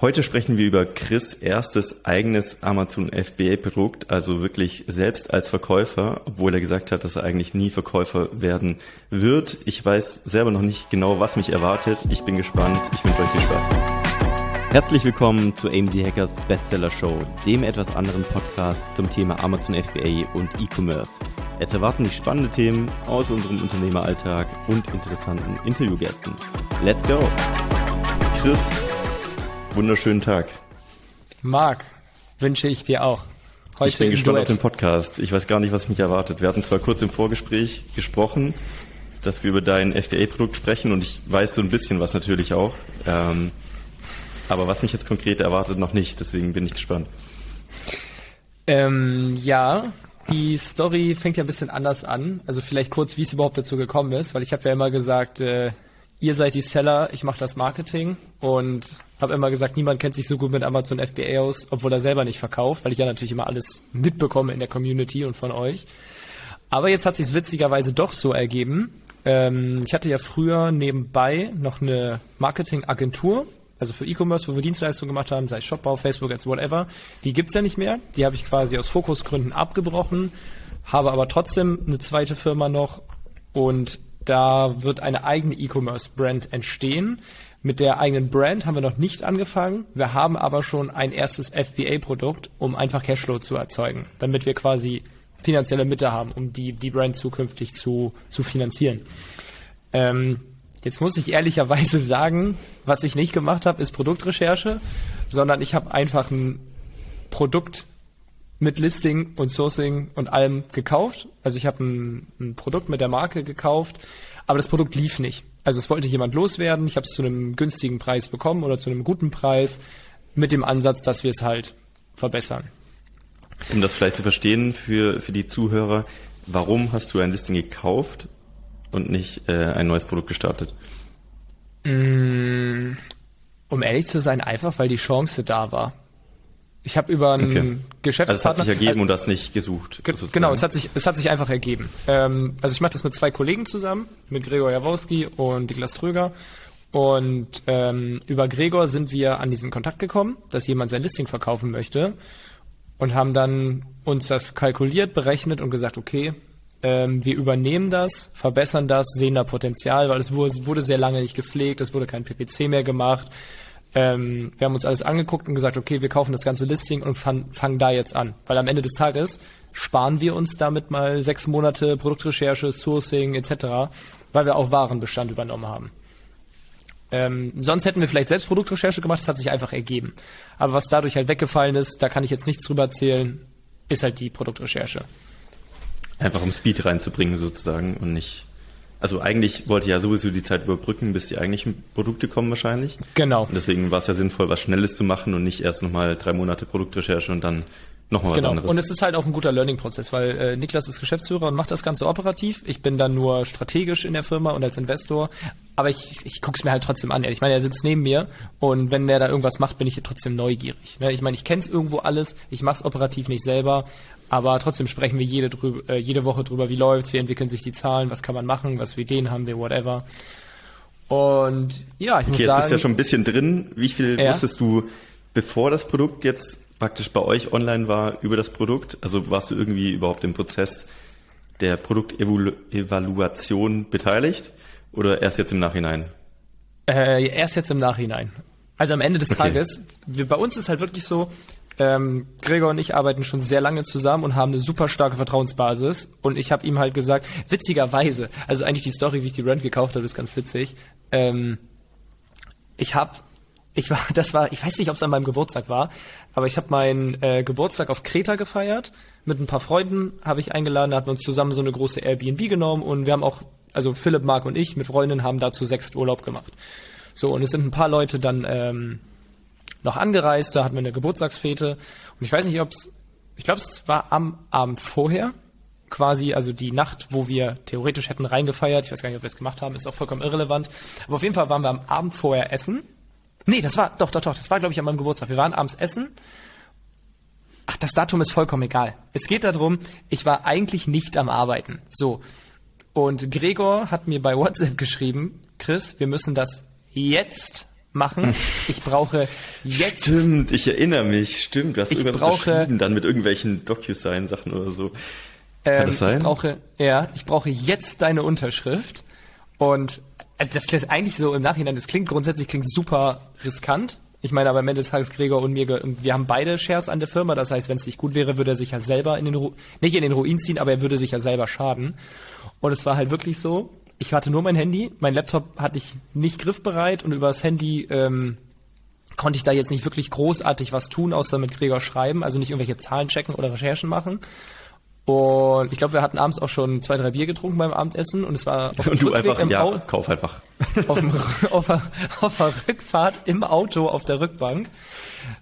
Heute sprechen wir über Chris erstes eigenes Amazon FBA Produkt, also wirklich selbst als Verkäufer, obwohl er gesagt hat, dass er eigentlich nie Verkäufer werden wird. Ich weiß selber noch nicht genau, was mich erwartet. Ich bin gespannt. Ich wünsche euch viel Spaß. Herzlich willkommen zu AMZ Hackers Bestseller Show, dem etwas anderen Podcast zum Thema Amazon FBA und E-Commerce. Es erwarten dich spannende Themen aus unserem Unternehmeralltag und interessanten Interviewgästen. Let's go! Chris, wunderschönen Tag. Marc, wünsche ich dir auch. Heute ich bin gespannt Duett. auf den Podcast. Ich weiß gar nicht, was mich erwartet. Wir hatten zwar kurz im Vorgespräch gesprochen, dass wir über dein FBA-Produkt sprechen und ich weiß so ein bisschen was natürlich auch. Ähm, aber was mich jetzt konkret erwartet, noch nicht. Deswegen bin ich gespannt. Ähm, ja, die Story fängt ja ein bisschen anders an. Also vielleicht kurz, wie es überhaupt dazu gekommen ist, weil ich habe ja immer gesagt, äh, ihr seid die Seller, ich mache das Marketing und habe immer gesagt, niemand kennt sich so gut mit Amazon FBA aus, obwohl er selber nicht verkauft, weil ich ja natürlich immer alles mitbekomme in der Community und von euch. Aber jetzt hat sich witzigerweise doch so ergeben. Ähm, ich hatte ja früher nebenbei noch eine Marketingagentur, also für E-Commerce, wo wir Dienstleistungen gemacht haben, sei es Shopbau, Facebook, als whatever. Die gibt's ja nicht mehr. Die habe ich quasi aus Fokusgründen abgebrochen, habe aber trotzdem eine zweite Firma noch und da wird eine eigene E-Commerce-Brand entstehen. Mit der eigenen Brand haben wir noch nicht angefangen. Wir haben aber schon ein erstes FBA-Produkt, um einfach Cashflow zu erzeugen, damit wir quasi finanzielle Mitte haben, um die, die Brand zukünftig zu, zu finanzieren. Ähm, jetzt muss ich ehrlicherweise sagen, was ich nicht gemacht habe, ist Produktrecherche, sondern ich habe einfach ein Produkt mit Listing und Sourcing und allem gekauft. Also ich habe ein, ein, Produkt mit der Marke gekauft, aber das Produkt lief nicht. Also es wollte jemand loswerden, ich habe es zu einem günstigen Preis bekommen oder zu einem guten Preis mit dem Ansatz, dass wir es halt verbessern. Um das vielleicht zu verstehen für, für die Zuhörer, warum hast du ein Listing gekauft und nicht äh, ein neues Produkt gestartet? Mm, um ehrlich zu sein, einfach weil die Chance da war. Ich habe über einen okay. Geschäftspartner. Also es hat sich ergeben und das nicht gesucht. Ge sozusagen. Genau, es hat sich, es hat sich einfach ergeben. Ähm, also ich mache das mit zwei Kollegen zusammen, mit Gregor Jawowski und Niklas Tröger. Und ähm, über Gregor sind wir an diesen Kontakt gekommen, dass jemand sein Listing verkaufen möchte und haben dann uns das kalkuliert, berechnet und gesagt, okay, ähm, wir übernehmen das, verbessern das, sehen da Potenzial, weil es wurde, wurde sehr lange nicht gepflegt, es wurde kein PPC mehr gemacht ähm, wir haben uns alles angeguckt und gesagt, okay, wir kaufen das ganze Listing und fangen fang da jetzt an. Weil am Ende des Tages sparen wir uns damit mal sechs Monate Produktrecherche, Sourcing etc., weil wir auch Warenbestand übernommen haben. Ähm, sonst hätten wir vielleicht selbst Produktrecherche gemacht, das hat sich einfach ergeben. Aber was dadurch halt weggefallen ist, da kann ich jetzt nichts drüber erzählen, ist halt die Produktrecherche. Einfach um Speed reinzubringen sozusagen und nicht also eigentlich wollte ich ja sowieso die Zeit überbrücken, bis die eigentlichen Produkte kommen wahrscheinlich. Genau. Und deswegen war es ja sinnvoll, was Schnelles zu machen und nicht erst nochmal drei Monate Produktrecherche und dann nochmal was genau. anderes. Und es ist halt auch ein guter Learning-Prozess, weil äh, Niklas ist Geschäftsführer und macht das Ganze operativ. Ich bin dann nur strategisch in der Firma und als Investor. Aber ich, ich gucke es mir halt trotzdem an. Ich meine, er sitzt neben mir und wenn der da irgendwas macht, bin ich trotzdem neugierig. Ne? Ich meine, ich kenne es irgendwo alles, ich mache es operativ nicht selber, aber trotzdem sprechen wir jede, drüber, äh, jede Woche drüber, wie läuft's, wie entwickeln sich die Zahlen, was kann man machen, was für Ideen haben wir, whatever. Und ja, ich okay, muss sagen... jetzt bist du ja schon ein bisschen drin. Wie viel ja? wusstest du, bevor das Produkt jetzt praktisch bei euch online war, über das Produkt? Also warst du irgendwie überhaupt im Prozess der Produktevaluation beteiligt oder erst jetzt im Nachhinein? Äh, erst jetzt im Nachhinein. Also am Ende des okay. Tages, wir, bei uns ist halt wirklich so, ähm, Gregor und ich arbeiten schon sehr lange zusammen und haben eine super starke Vertrauensbasis. Und ich habe ihm halt gesagt, witzigerweise, also eigentlich die Story, wie ich die Rent gekauft habe, ist ganz witzig. Ähm, ich habe, ich war, das war, ich weiß nicht, ob es an meinem Geburtstag war, aber ich habe meinen äh, Geburtstag auf Kreta gefeiert. Mit ein paar Freunden habe ich eingeladen, hatten uns zusammen so eine große Airbnb genommen und wir haben auch, also Philipp, Marc und ich mit Freundinnen haben dazu sechs Urlaub gemacht. So, und es sind ein paar Leute dann ähm, noch angereist, da hatten wir eine Geburtstagsfete und ich weiß nicht, ob es, ich glaube, es war am Abend vorher, quasi, also die Nacht, wo wir theoretisch hätten reingefeiert, ich weiß gar nicht, ob wir es gemacht haben, ist auch vollkommen irrelevant, aber auf jeden Fall waren wir am Abend vorher essen. Nee, das war, doch, doch, doch, das war, glaube ich, an meinem Geburtstag. Wir waren abends essen Ach, das Datum ist vollkommen egal. Es geht darum, ich war eigentlich nicht am Arbeiten. So. Und Gregor hat mir bei WhatsApp geschrieben, Chris, wir müssen das jetzt machen. Ich brauche jetzt. Stimmt, ich erinnere mich. Stimmt, du hast Ich irgendwas brauche- unterschrieben dann mit irgendwelchen DocuSign-Sachen oder so. Ähm, das sein? Ich brauche, ja, ich brauche jetzt deine Unterschrift. Und also das klingt eigentlich so im Nachhinein, das klingt grundsätzlich klingt super riskant. Ich meine, aber am Ende des Tages Gregor und mir, wir haben beide Shares an der Firma. Das heißt, wenn es nicht gut wäre, würde er sich ja selber in den Ru nicht in den Ruin ziehen, aber er würde sich ja selber schaden. Und es war halt wirklich so. Ich hatte nur mein Handy, mein Laptop hatte ich nicht griffbereit und über das Handy ähm, konnte ich da jetzt nicht wirklich großartig was tun, außer mit Gregor schreiben, also nicht irgendwelche Zahlen checken oder Recherchen machen. Und ich glaube, wir hatten abends auch schon zwei, drei Bier getrunken beim Abendessen und es war auf dem Und du Rückweg einfach, im ja, Au- kauf einfach. auf, dem, auf, der, auf der Rückfahrt im Auto auf der Rückbank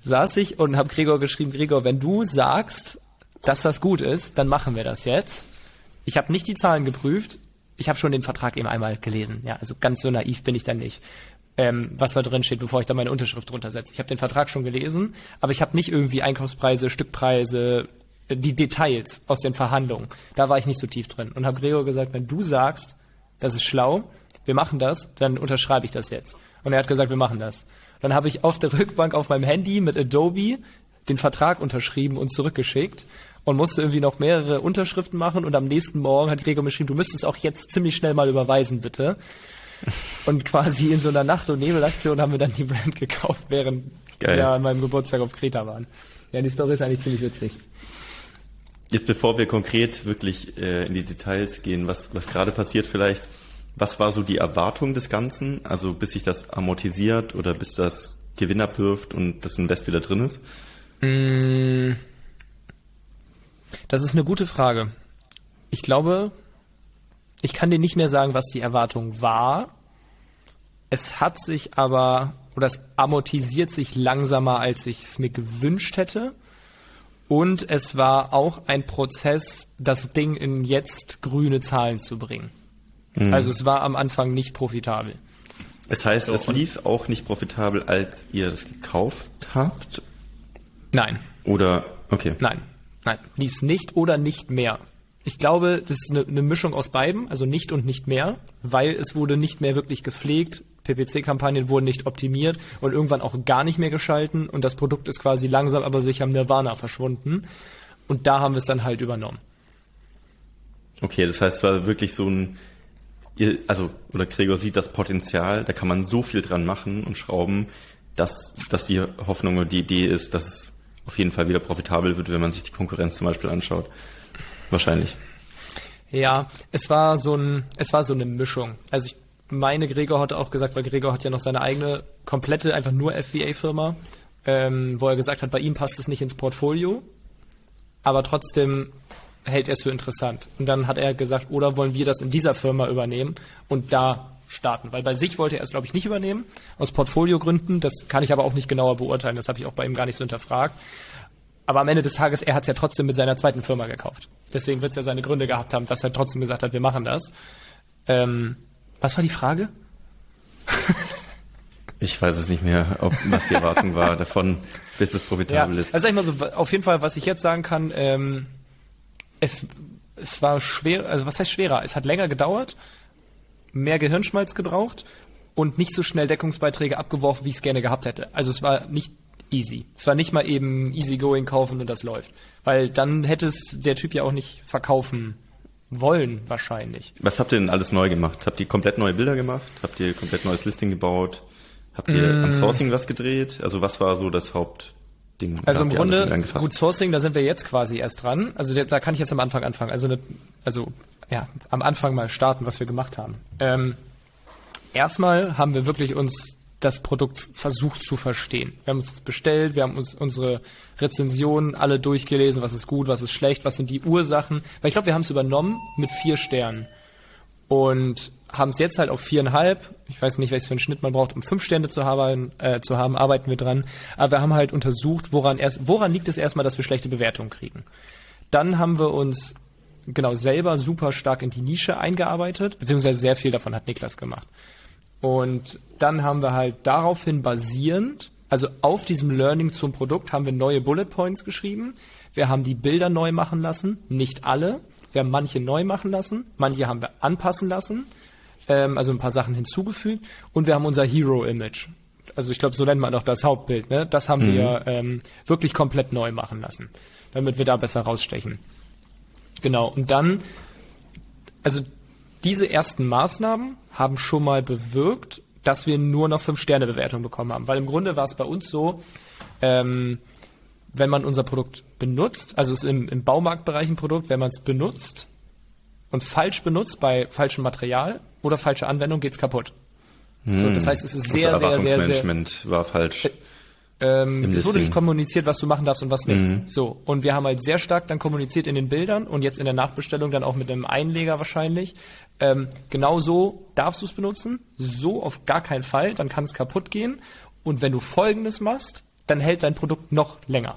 saß ich und habe Gregor geschrieben, Gregor, wenn du sagst, dass das gut ist, dann machen wir das jetzt. Ich habe nicht die Zahlen geprüft, ich habe schon den Vertrag eben einmal gelesen. Ja, also ganz so naiv bin ich dann nicht. Ähm, was da drin steht, bevor ich da meine Unterschrift drunter setze. Ich habe den Vertrag schon gelesen, aber ich habe nicht irgendwie Einkaufspreise, Stückpreise, äh, die Details aus den Verhandlungen. Da war ich nicht so tief drin und habe Gregor gesagt, wenn du sagst, das ist schlau, wir machen das, dann unterschreibe ich das jetzt. Und er hat gesagt, wir machen das. Dann habe ich auf der Rückbank auf meinem Handy mit Adobe den Vertrag unterschrieben und zurückgeschickt und musste irgendwie noch mehrere Unterschriften machen und am nächsten Morgen hat Gregor mir geschrieben, du müsstest auch jetzt ziemlich schnell mal überweisen, bitte. Und quasi in so einer Nacht- und Nebelaktion haben wir dann die Brand gekauft, während Geil. wir an meinem Geburtstag auf Kreta waren. Ja, die Story ist eigentlich ziemlich witzig. Jetzt bevor wir konkret wirklich äh, in die Details gehen, was, was gerade passiert vielleicht, was war so die Erwartung des Ganzen? Also bis sich das amortisiert oder bis das Gewinn abwirft und das Invest wieder drin ist? Das ist eine gute Frage. Ich glaube, ich kann dir nicht mehr sagen, was die Erwartung war. Es hat sich aber, oder es amortisiert sich langsamer, als ich es mir gewünscht hätte. Und es war auch ein Prozess, das Ding in jetzt grüne Zahlen zu bringen. Also es war am Anfang nicht profitabel. Es heißt, So, es lief auch nicht profitabel, als ihr das gekauft habt? Nein, Oder, okay. Nein, nein, dies nicht oder nicht mehr. Ich glaube, das ist eine, eine Mischung aus beidem, also nicht und nicht mehr, weil es wurde nicht mehr wirklich gepflegt, PPC-Kampagnen wurden nicht optimiert und irgendwann auch gar nicht mehr geschalten und das Produkt ist quasi langsam aber sicher am Nirvana verschwunden und da haben wir es dann halt übernommen. Okay, das heißt, es war wirklich so ein, also, oder Gregor sieht das Potenzial, da kann man so viel dran machen und schrauben, dass, dass die Hoffnung oder die Idee ist, dass es auf jeden Fall wieder profitabel wird, wenn man sich die Konkurrenz zum Beispiel anschaut. Wahrscheinlich. Ja, es war so ein, es war so eine Mischung. Also ich meine, Gregor hatte auch gesagt, weil Gregor hat ja noch seine eigene komplette, einfach nur FBA-Firma, ähm, wo er gesagt hat, bei ihm passt es nicht ins Portfolio, aber trotzdem hält er es für interessant. Und dann hat er gesagt, oder wollen wir das in dieser Firma übernehmen und da starten? Weil bei sich wollte er es, glaube ich, nicht übernehmen, aus Portfoliogründen. Das kann ich aber auch nicht genauer beurteilen. Das habe ich auch bei ihm gar nicht so hinterfragt. Aber am Ende des Tages, er hat es ja trotzdem mit seiner zweiten Firma gekauft. Deswegen wird es ja seine Gründe gehabt haben, dass er trotzdem gesagt hat, wir machen das. Ähm, was war die Frage? Ich weiß es nicht mehr, ob, was die Erwartung war davon, bis es profitabel ist. Also sag ich mal so, auf jeden Fall, was ich jetzt sagen kann, ähm, es, es war schwer, also was heißt schwerer? Es hat länger gedauert, mehr Gehirnschmalz gebraucht und nicht so schnell Deckungsbeiträge abgeworfen, wie ich es gerne gehabt hätte. Also es war nicht easy. Es war nicht mal eben easygoing kaufen und das läuft. Weil dann hätte es der Typ ja auch nicht verkaufen wollen, wahrscheinlich. Was habt ihr denn alles neu gemacht? Habt ihr komplett neue Bilder gemacht? Habt ihr komplett neues Listing gebaut? Habt ihr Mm. am Sourcing was gedreht? Also was war so das Hauptding? Also Da im Grunde, gut Sourcing, da sind wir jetzt quasi erst dran. Also da, kann ich jetzt am Anfang anfangen. Also, ne, also ja, am Anfang mal starten, was wir gemacht haben. Ähm, erstmal haben wir wirklich uns das Produkt versucht zu verstehen. Wir haben es bestellt, wir haben uns unsere Rezensionen alle durchgelesen, was ist gut, was ist schlecht, was sind die Ursachen. Weil ich glaube, wir haben es übernommen mit vier Sternen und haben es jetzt halt auf viereinhalb. Ich weiß nicht, welches für einen Schnitt man braucht, um fünf Sterne zu haben, äh, zu haben, arbeiten wir dran. Aber wir haben halt untersucht, woran erst, woran liegt es erstmal, dass wir schlechte Bewertungen kriegen. Dann haben wir uns genau selber super stark in die Nische eingearbeitet, beziehungsweise sehr viel davon hat Niklas gemacht. Und dann haben wir halt daraufhin basierend, also auf diesem Learning zum Produkt, haben wir neue Bullet Points geschrieben. Wir haben die Bilder neu machen lassen, nicht alle. Wir haben manche neu machen lassen, manche haben wir anpassen lassen, ähm, also ein paar Sachen hinzugefügt. Und wir haben unser Hero-Image also ich glaube, so nennt man auch das Hauptbild, ne? Das haben mhm. wir ähm, wirklich komplett neu machen lassen, damit wir da besser rausstechen. Genau. Und dann, also diese ersten Maßnahmen haben schon mal bewirkt, dass wir nur noch fünf Sterne Bewertung bekommen haben, weil im Grunde war es bei uns so, ähm, wenn man unser Produkt benutzt, also es ist im, im Baumarktbereich ein Produkt, wenn man es benutzt und falsch benutzt bei falschem Material oder falscher Anwendung, geht es kaputt. Hm. So, das heißt, es ist sehr, sehr, sehr, sehr, war falsch. Äh, ähm, es wurde nicht kommuniziert, was du machen darfst und was nicht. Mhm. So. Und wir haben halt sehr stark dann kommuniziert in den Bildern und jetzt in der Nachbestellung dann auch mit einem Einleger wahrscheinlich. Ähm, genau so darfst du es benutzen. So auf gar keinen Fall. Dann kann es kaputt gehen. Und wenn du Folgendes machst, dann hält dein Produkt noch länger.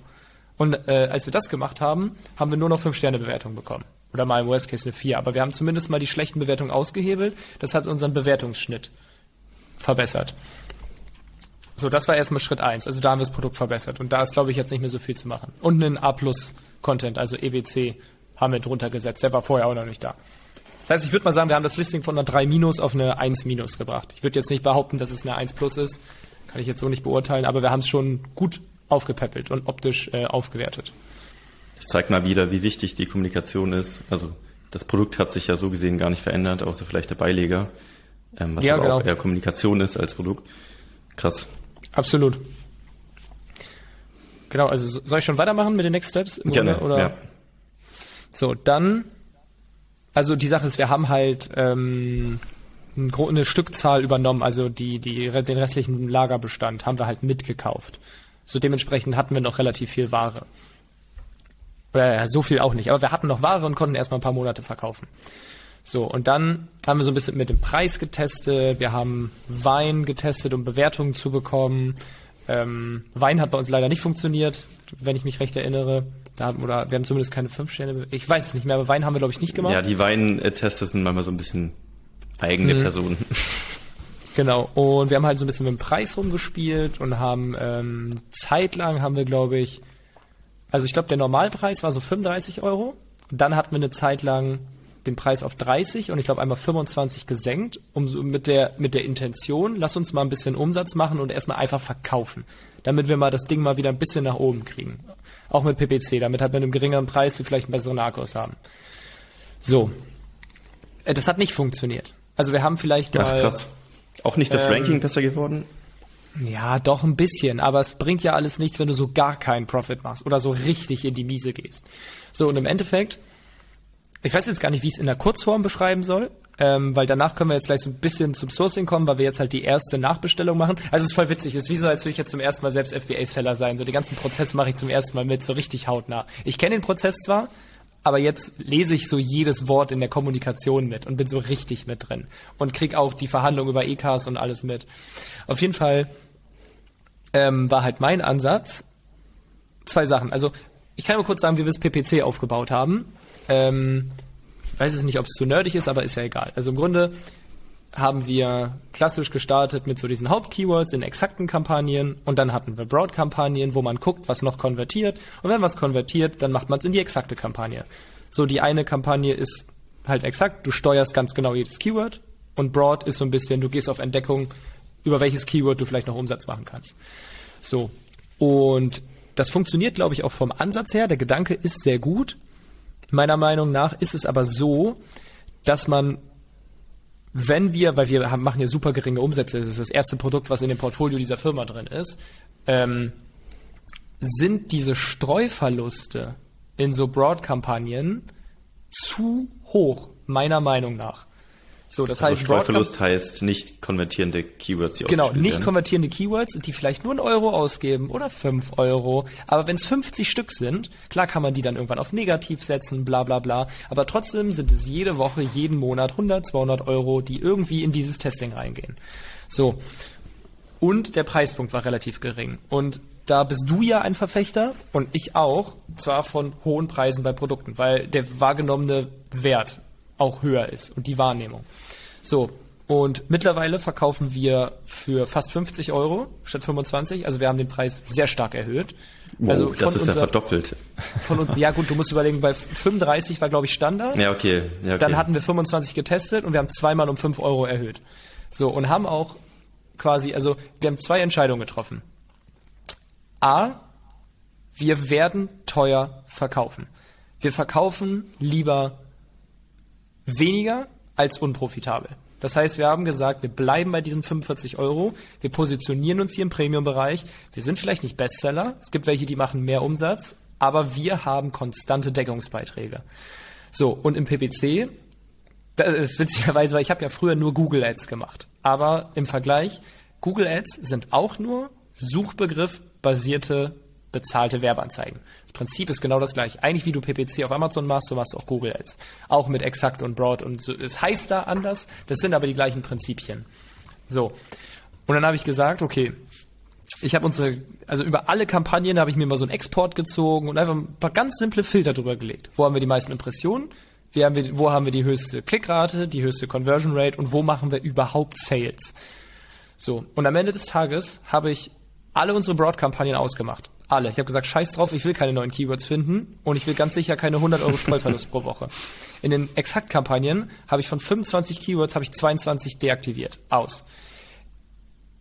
Und äh, als wir das gemacht haben, haben wir nur noch 5-Sterne-Bewertung bekommen. Oder mal im Worst Case eine 4. Aber wir haben zumindest mal die schlechten Bewertungen ausgehebelt. Das hat unseren Bewertungsschnitt verbessert. So, das war erstmal Schritt 1. Also da haben wir das Produkt verbessert. Und da ist, glaube ich, jetzt nicht mehr so viel zu machen. Und einen A-Plus-Content, also EBC, haben wir drunter gesetzt. Der war vorher auch noch nicht da. Das heißt, ich würde mal sagen, wir haben das Listing von einer 3 minus auf eine 1 minus gebracht. Ich würde jetzt nicht behaupten, dass es eine 1 plus ist. Kann ich jetzt so nicht beurteilen, aber wir haben es schon gut aufgepäppelt und optisch äh, aufgewertet. Das zeigt mal wieder, wie wichtig die Kommunikation ist. Also das Produkt hat sich ja so gesehen gar nicht verändert, außer vielleicht der Beileger, ähm, was ja, aber genau. auch eher Kommunikation ist als Produkt. Krass. Absolut. Genau, also soll ich schon weitermachen mit den Next Steps? Gerne, Grunde, oder? ja. So, dann, also die Sache ist, wir haben halt ähm, eine Stückzahl übernommen, also die, die, den restlichen Lagerbestand haben wir halt mitgekauft. So dementsprechend hatten wir noch relativ viel Ware. Oder ja, so viel auch nicht, aber wir hatten noch Ware und konnten erstmal ein paar Monate verkaufen. So, und dann haben wir so ein bisschen mit dem Preis getestet, wir haben Wein getestet, um Bewertungen zu bekommen. Ähm, Wein hat bei uns leider nicht funktioniert, wenn ich mich recht erinnere. Da haben, oder wir haben zumindest keine fünf Sterne. Ich weiß es nicht mehr, aber Wein haben wir, glaube ich, nicht gemacht. Ja, die Weintester sind manchmal so ein bisschen eigene mhm. Personen. Genau, und wir haben halt so ein bisschen mit dem Preis rumgespielt und haben ähm, zeitlang haben wir, glaube ich, also ich glaube, der Normalpreis war so 35 Euro. Dann hatten wir eine Zeit lang den Preis auf 30 und ich glaube einmal 25 gesenkt, um so mit der mit der Intention, lass uns mal ein bisschen Umsatz machen und erstmal einfach verkaufen, damit wir mal das Ding mal wieder ein bisschen nach oben kriegen. Auch mit PPC, damit halt mit einem geringeren Preis wir vielleicht einen besseren Akkus haben. So. Äh, das hat nicht funktioniert. Also wir haben vielleicht Ach, mal krass. Auch nicht das ähm, Ranking besser geworden? Ja, doch ein bisschen, aber es bringt ja alles nichts, wenn du so gar keinen Profit machst oder so richtig in die Miese gehst. So, und im Endeffekt, ich weiß jetzt gar nicht, wie ich es in der Kurzform beschreiben soll, ähm, weil danach können wir jetzt gleich so ein bisschen zum Sourcing kommen, weil wir jetzt halt die erste Nachbestellung machen. Also es ist voll witzig, es ist wie so, als würde ich jetzt zum ersten Mal selbst FBA-Seller sein. So den ganzen Prozess mache ich zum ersten Mal mit, so richtig hautnah. Ich kenne den Prozess zwar, aber jetzt lese ich so jedes Wort in der Kommunikation mit und bin so richtig mit drin und krieg auch die Verhandlung über EKs und alles mit. Auf jeden Fall ähm, war halt mein Ansatz zwei Sachen. Also ich kann mal kurz sagen, wie wir das PPC aufgebaut haben. Ähm, weiß es nicht, ob es zu nerdig ist, aber ist ja egal. Also im Grunde haben wir klassisch gestartet mit so diesen Hauptkeywords in exakten Kampagnen und dann hatten wir Broad-Kampagnen, wo man guckt, was noch konvertiert und wenn was konvertiert, dann macht man es in die exakte Kampagne. So die eine Kampagne ist halt exakt, du steuerst ganz genau jedes Keyword und Broad ist so ein bisschen, du gehst auf Entdeckung, über welches Keyword du vielleicht noch Umsatz machen kannst. So und das funktioniert, glaube ich, auch vom Ansatz her. Der Gedanke ist sehr gut. Meiner Meinung nach ist es aber so, dass man wenn wir, weil wir haben, machen ja super geringe Umsätze, das ist das erste Produkt, was in dem Portfolio dieser Firma drin ist, ähm, sind diese Streuverluste in so Broad-Kampagnen zu hoch, meiner Meinung nach. So, das also heißt, Streuverlust heißt nicht konvertierende Keywords, die Genau, nicht werden. konvertierende Keywords, die vielleicht nur einen Euro ausgeben oder fünf Euro. Aber wenn es 50 Stück sind, klar kann man die dann irgendwann auf negativ setzen, bla bla bla. Aber trotzdem sind es jede Woche, jeden Monat 100, 200 Euro, die irgendwie in dieses Testing reingehen. So. Und der Preispunkt war relativ gering. Und da bist du ja ein Verfechter und ich auch, zwar von hohen Preisen bei Produkten, weil der wahrgenommene Wert auch höher ist und die Wahrnehmung. So, und mittlerweile verkaufen wir für fast 50 Euro statt 25. Also wir haben den Preis sehr stark erhöht. Wow, also das ist unser, ja verdoppelt. Von, ja gut, du musst überlegen, bei 35 war glaube ich Standard. Ja okay. ja, okay. Dann hatten wir 25 getestet und wir haben zweimal um 5 Euro erhöht. So, und haben auch quasi, also wir haben zwei Entscheidungen getroffen. A, wir werden teuer verkaufen. Wir verkaufen lieber weniger als unprofitabel. Das heißt, wir haben gesagt, wir bleiben bei diesen 45 Euro. Wir positionieren uns hier im Premium-Bereich. Wir sind vielleicht nicht Bestseller. Es gibt welche, die machen mehr Umsatz. Aber wir haben konstante Deckungsbeiträge. So, und im PPC, das ist witzigerweise, weil ich habe ja früher nur Google Ads gemacht. Aber im Vergleich, Google Ads sind auch nur Suchbegriff-basierte bezahlte Werbeanzeigen. Das Prinzip ist genau das gleiche. Eigentlich wie du PPC auf Amazon machst, so machst du auch Google Ads. Auch mit Exakt und Broad und so. Es heißt da anders, das sind aber die gleichen Prinzipien. So. Und dann habe ich gesagt, okay, ich habe unsere, also über alle Kampagnen habe ich mir mal so einen Export gezogen und einfach ein paar ganz simple Filter drüber gelegt. Wo haben wir die meisten Impressionen? Haben wir, wo haben wir die höchste Klickrate, die höchste Conversion Rate und wo machen wir überhaupt Sales? So. Und am Ende des Tages habe ich alle unsere Broad-Kampagnen ausgemacht. Alle. Ich habe gesagt, scheiß drauf, ich will keine neuen Keywords finden und ich will ganz sicher keine 100 Euro Streuverlust pro Woche. In den Exakt-Kampagnen habe ich von 25 Keywords habe ich 22 deaktiviert. Aus.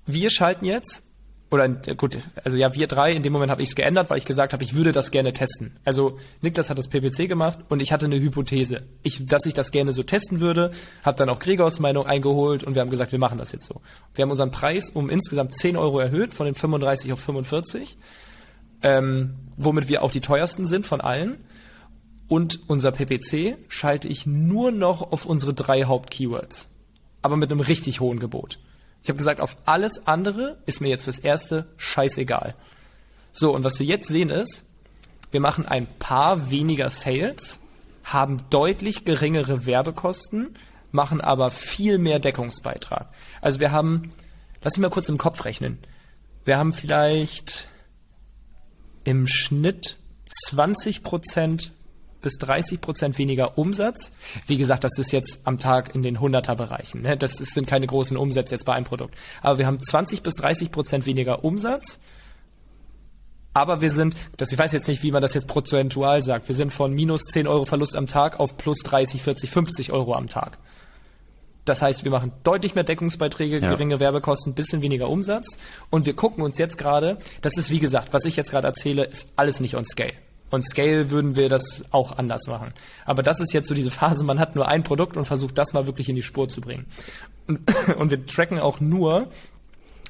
Wir schalten jetzt oder gut, also ja, wir drei, in dem Moment habe ich es geändert, weil ich gesagt habe, ich würde das gerne testen. Also Niklas hat das PPC gemacht und ich hatte eine Hypothese, ich, dass ich das gerne so testen würde, habe dann auch Gregors Meinung eingeholt und wir haben gesagt, wir machen das jetzt so. Wir haben unseren Preis um insgesamt 10 Euro erhöht, von den 35 auf 45 ähm, womit wir auch die teuersten sind von allen. Und unser PPC schalte ich nur noch auf unsere drei Haupt-Keywords. Aber mit einem richtig hohen Gebot. Ich habe gesagt, auf alles andere ist mir jetzt fürs Erste scheißegal. So, und was wir jetzt sehen ist, wir machen ein paar weniger Sales, haben deutlich geringere Werbekosten, machen aber viel mehr Deckungsbeitrag. Also wir haben, lass mich mal kurz im Kopf rechnen. Wir haben vielleicht im Schnitt 20 Prozent bis 30 Prozent weniger Umsatz. Wie gesagt, das ist jetzt am Tag in den 100er Bereichen. Ne? Das sind keine großen Umsätze jetzt bei einem Produkt. Aber wir haben 20 bis 30 Prozent weniger Umsatz. Aber wir sind, das, ich weiß jetzt nicht, wie man das jetzt prozentual sagt, wir sind von minus 10 Euro Verlust am Tag auf plus 30, 40, 50 Euro am Tag. Das heißt, wir machen deutlich mehr Deckungsbeiträge, ja. geringe Werbekosten, bisschen weniger Umsatz. Und wir gucken uns jetzt gerade, das ist wie gesagt, was ich jetzt gerade erzähle, ist alles nicht on Scale. On Scale würden wir das auch anders machen. Aber das ist jetzt so diese Phase, man hat nur ein Produkt und versucht das mal wirklich in die Spur zu bringen. Und, und wir tracken auch nur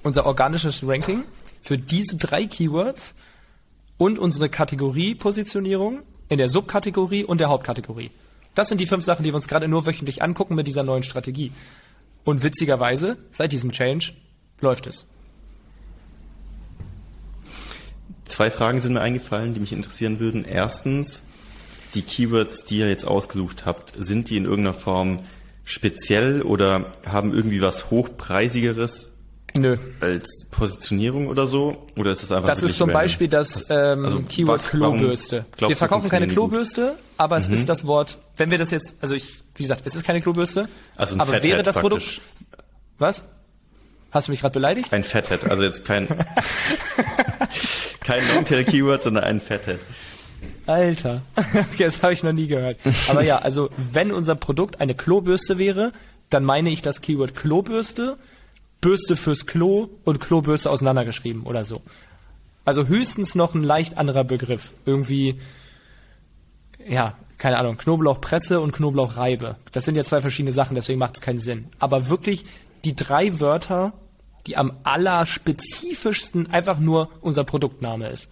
unser organisches Ranking für diese drei Keywords und unsere Kategoriepositionierung in der Subkategorie und der Hauptkategorie. Das sind die fünf Sachen, die wir uns gerade nur wöchentlich angucken mit dieser neuen Strategie. Und witzigerweise, seit diesem Change läuft es. Zwei Fragen sind mir eingefallen, die mich interessieren würden. Erstens, die Keywords, die ihr jetzt ausgesucht habt, sind die in irgendeiner Form speziell oder haben irgendwie was Hochpreisigeres Nö. als Positionierung oder so? Oder ist das einfach Das ist zum Beispiel das ähm, also Keyword was, Klobürste. Wir verkaufen keine Klobürste, aber es mhm. ist das Wort, wenn wir das jetzt, also ich, wie gesagt, es ist keine Klobürste, also aber Fathead wäre das praktisch. Produkt. Was? Hast du mich gerade beleidigt? Ein Fathead, also jetzt kein kein Longtail-Keyword, sondern ein Fathead. Alter, okay, das habe ich noch nie gehört. Aber ja, also wenn unser Produkt eine Klobürste wäre, dann meine ich das Keyword Klobürste Bürste fürs Klo und Klobürste auseinandergeschrieben oder so. Also höchstens noch ein leicht anderer Begriff. Irgendwie, ja, keine Ahnung, Knoblauchpresse und Knoblauchreibe. Das sind ja zwei verschiedene Sachen, deswegen macht es keinen Sinn. Aber wirklich die drei Wörter, die am allerspezifischsten einfach nur unser Produktname ist.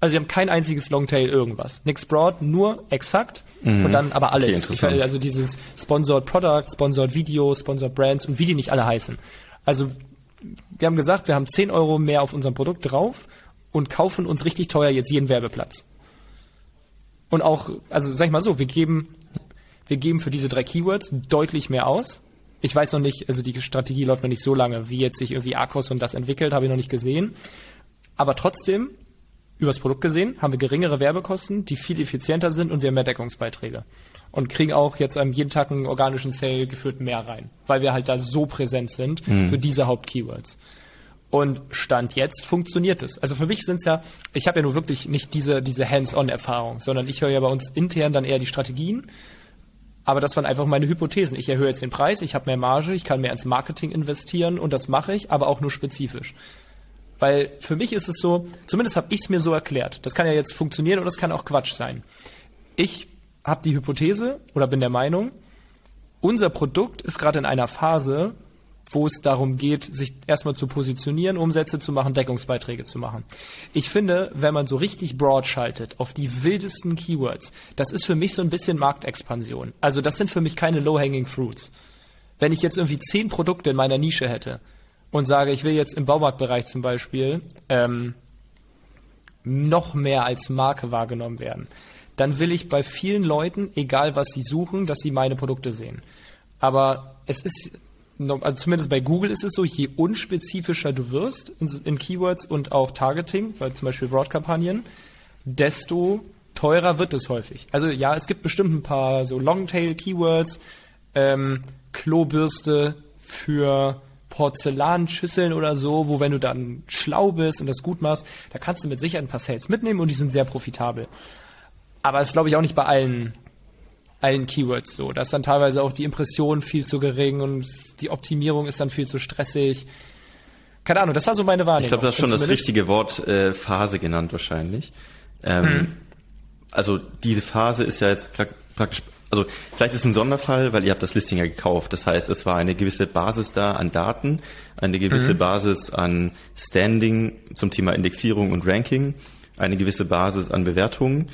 Also wir haben kein einziges Longtail irgendwas. Nix Broad, nur exakt mhm. und dann aber alles. Okay, also dieses Sponsored Product, Sponsored Video, Sponsored Brands und wie die nicht alle heißen. Also wir haben gesagt, wir haben 10 Euro mehr auf unserem Produkt drauf und kaufen uns richtig teuer jetzt jeden Werbeplatz. Und auch, also sag ich mal so, wir geben, wir geben für diese drei Keywords deutlich mehr aus. Ich weiß noch nicht, also die Strategie läuft noch nicht so lange, wie jetzt sich irgendwie Arcos und das entwickelt, habe ich noch nicht gesehen. Aber trotzdem, übers Produkt gesehen, haben wir geringere Werbekosten, die viel effizienter sind und wir haben mehr Deckungsbeiträge und kriegen auch jetzt ähm, jeden Tag einen organischen Sale geführt mehr rein, weil wir halt da so präsent sind mhm. für diese Hauptkeywords. Und Stand jetzt funktioniert es. Also für mich sind es ja, ich habe ja nur wirklich nicht diese, diese Hands-on-Erfahrung, sondern ich höre ja bei uns intern dann eher die Strategien. Aber das waren einfach meine Hypothesen. Ich erhöhe jetzt den Preis, ich habe mehr Marge, ich kann mehr ins Marketing investieren und das mache ich, aber auch nur spezifisch. Weil für mich ist es so, zumindest habe ich es mir so erklärt. Das kann ja jetzt funktionieren oder das kann auch Quatsch sein. Ich habe die Hypothese oder bin der Meinung, unser Produkt ist gerade in einer Phase, wo es darum geht, sich erstmal zu positionieren, Umsätze zu machen, Deckungsbeiträge zu machen. Ich finde, wenn man so richtig broad schaltet auf die wildesten Keywords, das ist für mich so ein bisschen Marktexpansion. Also das sind für mich keine low-hanging fruits. Wenn ich jetzt irgendwie zehn Produkte in meiner Nische hätte und sage, ich will jetzt im Baumarktbereich zum Beispiel ähm, noch mehr als Marke wahrgenommen werden, dann will ich bei vielen Leuten, egal was sie suchen, dass sie meine Produkte sehen. Aber es ist also zumindest bei Google ist es so, je unspezifischer du wirst in, in Keywords und auch Targeting, weil zum Beispiel Broadkampagnen, desto teurer wird es häufig. Also ja, es gibt bestimmt ein paar so Longtail-Keywords, ähm, Klobürste für Porzellanschüsseln oder so, wo wenn du dann schlau bist und das gut machst, da kannst du mit Sicherheit ein paar Sales mitnehmen und die sind sehr profitabel. Aber es glaube ich auch nicht bei allen allen Keywords so. Da ist dann teilweise auch die Impression viel zu gering und die Optimierung ist dann viel zu stressig. Keine Ahnung, das war so meine Wahrnehmung. Ich glaube, das ist schon das richtige Wort äh, Phase genannt wahrscheinlich. Ähm, hm. Also diese Phase ist ja jetzt praktisch, also vielleicht ist es ein Sonderfall, weil ihr habt das Listing ja gekauft. Das heißt, es war eine gewisse Basis da an Daten, eine gewisse mhm. Basis an Standing zum Thema Indexierung und Ranking, eine gewisse Basis an Bewertungen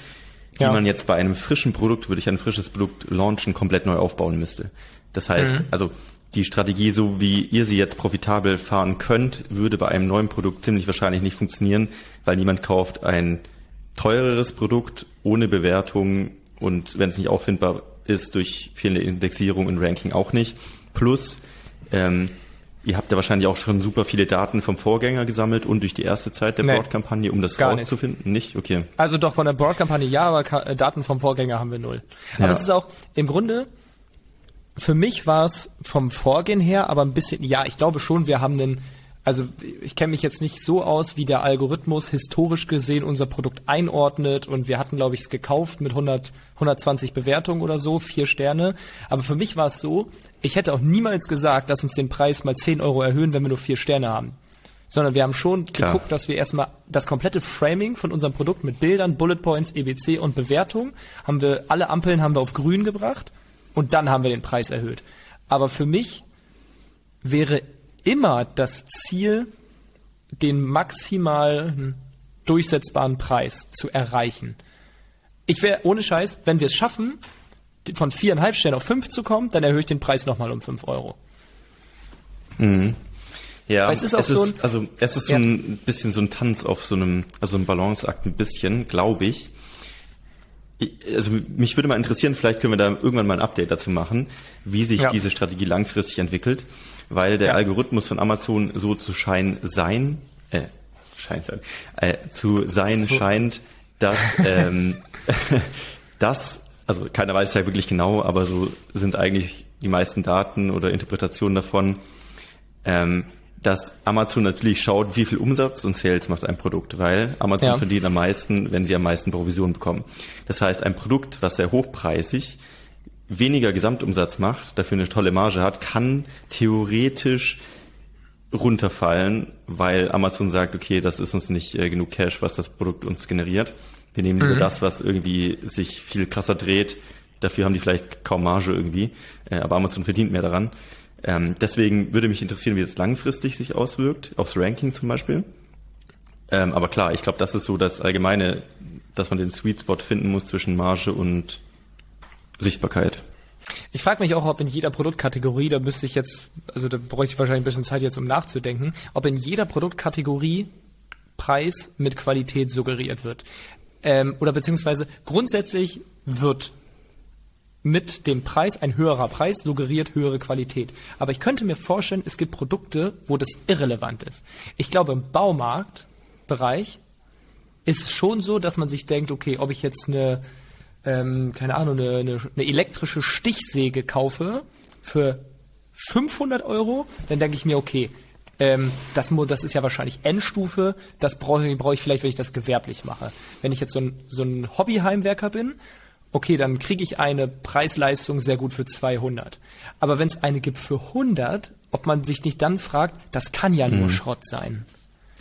die ja. man jetzt bei einem frischen Produkt, würde ich ein frisches Produkt launchen, komplett neu aufbauen müsste. Das heißt, mhm. also die Strategie, so wie ihr sie jetzt profitabel fahren könnt, würde bei einem neuen Produkt ziemlich wahrscheinlich nicht funktionieren, weil niemand kauft ein teureres Produkt ohne Bewertung und wenn es nicht auffindbar ist durch fehlende Indexierung und Ranking auch nicht. Plus ähm, Ihr habt ja wahrscheinlich auch schon super viele Daten vom Vorgänger gesammelt und durch die erste Zeit der nee, Broad-Kampagne, um das rauszufinden? Nicht. nicht? Okay. Also doch von der Broad-Kampagne ja, aber äh, Daten vom Vorgänger haben wir null. Aber es ist auch im Grunde, für mich war es vom Vorgehen her, aber ein bisschen, ja, ich glaube schon, wir haben einen also ich kenne mich jetzt nicht so aus, wie der Algorithmus historisch gesehen unser Produkt einordnet und wir hatten, glaube ich, es gekauft mit 100, 120 Bewertungen oder so, vier Sterne. Aber für mich war es so, ich hätte auch niemals gesagt, lass uns den Preis mal 10 Euro erhöhen, wenn wir nur vier Sterne haben. Sondern wir haben schon Klar. geguckt, dass wir erstmal das komplette Framing von unserem Produkt mit Bildern, Bullet Points, EBC und Bewertung haben wir, alle Ampeln haben wir auf grün gebracht und dann haben wir den Preis erhöht. Aber für mich wäre immer das Ziel, den maximal durchsetzbaren Preis zu erreichen. Ich wäre ohne Scheiß, wenn wir es schaffen, von viereinhalb Sternen auf fünf zu kommen, dann erhöhe ich den Preis nochmal um fünf Euro. Mhm. Ja, es ist, es so ein, also es ist ja. so ein bisschen so ein Tanz auf so einem, also ein Balanceakt ein bisschen, glaube ich. Also mich würde mal interessieren, vielleicht können wir da irgendwann mal ein Update dazu machen, wie sich ja. diese Strategie langfristig entwickelt weil der ja. Algorithmus von Amazon so zu scheinen sein, äh, scheint sein, äh, zu sein so. scheint, dass ähm, das, also keiner weiß es ja wirklich genau, aber so sind eigentlich die meisten Daten oder Interpretationen davon, ähm, dass Amazon natürlich schaut, wie viel Umsatz und Sales macht ein Produkt, weil Amazon ja. verdient am meisten, wenn sie am meisten Provision bekommen. Das heißt, ein Produkt, was sehr hochpreisig weniger Gesamtumsatz macht, dafür eine tolle Marge hat, kann theoretisch runterfallen, weil Amazon sagt, okay, das ist uns nicht äh, genug Cash, was das Produkt uns generiert. Wir nehmen mhm. nur das, was irgendwie sich viel krasser dreht. Dafür haben die vielleicht kaum Marge irgendwie, äh, aber Amazon verdient mehr daran. Ähm, deswegen würde mich interessieren, wie das langfristig sich auswirkt, aufs Ranking zum Beispiel. Ähm, aber klar, ich glaube, das ist so das Allgemeine, dass man den Sweet Spot finden muss zwischen Marge und Sichtbarkeit. Ich frage mich auch, ob in jeder Produktkategorie, da müsste ich jetzt, also da bräuchte ich wahrscheinlich ein bisschen Zeit jetzt, um nachzudenken, ob in jeder Produktkategorie Preis mit Qualität suggeriert wird. Ähm, oder beziehungsweise grundsätzlich wird mit dem Preis ein höherer Preis suggeriert höhere Qualität. Aber ich könnte mir vorstellen, es gibt Produkte, wo das irrelevant ist. Ich glaube, im Baumarktbereich ist es schon so, dass man sich denkt, okay, ob ich jetzt eine ähm, keine Ahnung, eine, eine, eine elektrische Stichsäge kaufe für 500 Euro, dann denke ich mir, okay, ähm, das, das ist ja wahrscheinlich Endstufe, das brauche brauch ich vielleicht, wenn ich das gewerblich mache. Wenn ich jetzt so ein, so ein Hobbyheimwerker bin okay, dann kriege ich eine Preisleistung sehr gut für 200. Aber wenn es eine gibt für 100, ob man sich nicht dann fragt, das kann ja nur mhm. Schrott sein.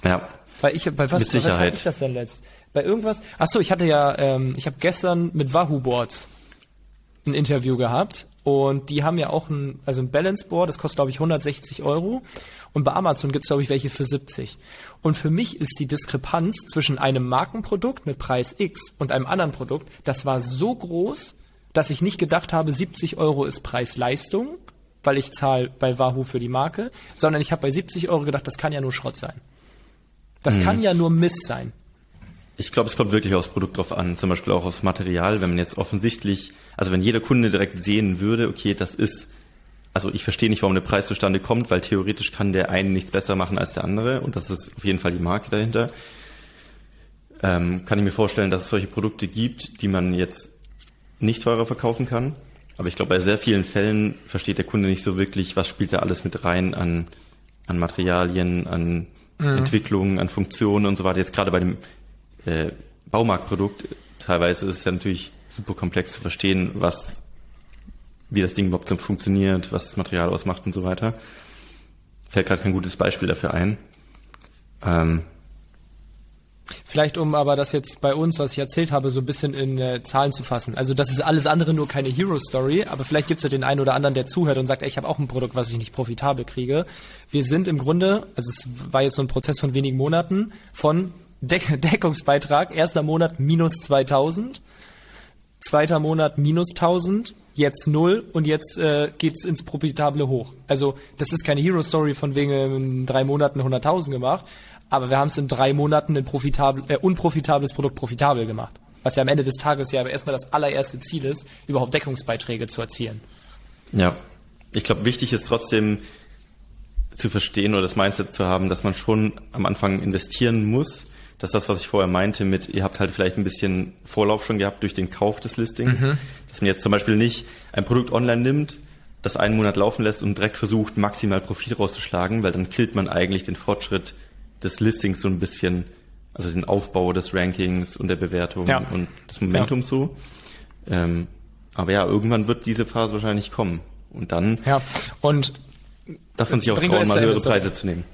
Ja. Weil ich, bei was, mit Sicherheit. was ich das denn letzt? Bei irgendwas? Ach so, ich hatte ja, ähm, ich habe gestern mit Wahoo Boards ein Interview gehabt und die haben ja auch ein, also ein Balance Board, das kostet glaube ich 160 Euro und bei Amazon gibt es glaube ich welche für 70. Und für mich ist die Diskrepanz zwischen einem Markenprodukt mit Preis X und einem anderen Produkt, das war so groß, dass ich nicht gedacht habe, 70 Euro ist Preis-Leistung, weil ich zahle bei Wahoo für die Marke, sondern ich habe bei 70 Euro gedacht, das kann ja nur Schrott sein. Das mhm. kann ja nur Mist sein. Ich glaube, es kommt wirklich aufs Produkt drauf an, zum Beispiel auch aufs Material, wenn man jetzt offensichtlich, also wenn jeder Kunde direkt sehen würde, okay, das ist, also ich verstehe nicht, warum der Preis zustande kommt, weil theoretisch kann der eine nichts besser machen als der andere und das ist auf jeden Fall die Marke dahinter. Ähm, kann ich mir vorstellen, dass es solche Produkte gibt, die man jetzt nicht teurer verkaufen kann. Aber ich glaube, bei sehr vielen Fällen versteht der Kunde nicht so wirklich, was spielt da alles mit rein an, an Materialien, an mhm. Entwicklungen, an Funktionen und so weiter. Jetzt gerade bei dem äh, Baumarktprodukt, teilweise ist es ja natürlich super komplex zu verstehen, was, wie das Ding überhaupt so funktioniert, was das Material ausmacht und so weiter. Fällt gerade kein gutes Beispiel dafür ein. Ähm, Vielleicht um aber das jetzt bei uns, was ich erzählt habe, so ein bisschen in äh, Zahlen zu fassen. Also das ist alles andere nur keine Hero-Story, aber vielleicht gibt es ja den einen oder anderen, der zuhört und sagt, ey, ich habe auch ein Produkt, was ich nicht profitabel kriege. Wir sind im Grunde, also es war jetzt so ein Prozess von wenigen Monaten, von Deck Deckungsbeitrag, erster Monat minus 2000, zweiter Monat minus 1000, jetzt null und jetzt äh, geht's ins Profitable hoch. Also das ist keine Hero-Story von wegen in drei Monaten 100.000 gemacht, aber wir haben es in drei Monaten ein profitabel, äh, unprofitables Produkt profitabel gemacht. Was ja am Ende des Tages ja erstmal das allererste Ziel ist, überhaupt Deckungsbeiträge zu erzielen. Ja, ich glaube, wichtig ist trotzdem zu verstehen oder das Mindset zu haben, dass man schon am Anfang investieren muss. Das ist das, was ich vorher meinte mit, ihr habt halt vielleicht ein bisschen Vorlauf schon gehabt durch den Kauf des Listings. Mhm. Dass man jetzt zum Beispiel nicht ein Produkt online nimmt, das einen Monat laufen lässt und direkt versucht, maximal Profit rauszuschlagen, weil dann killt man eigentlich den Fortschritt des Listings so ein bisschen, also den Aufbau des Rankings und der Bewertung ja. und des Momentums ja. so. Ähm, aber ja, irgendwann wird diese Phase wahrscheinlich kommen. Und dann ja. und darf man sich auch trauen, mal höhere Preise zu nehmen.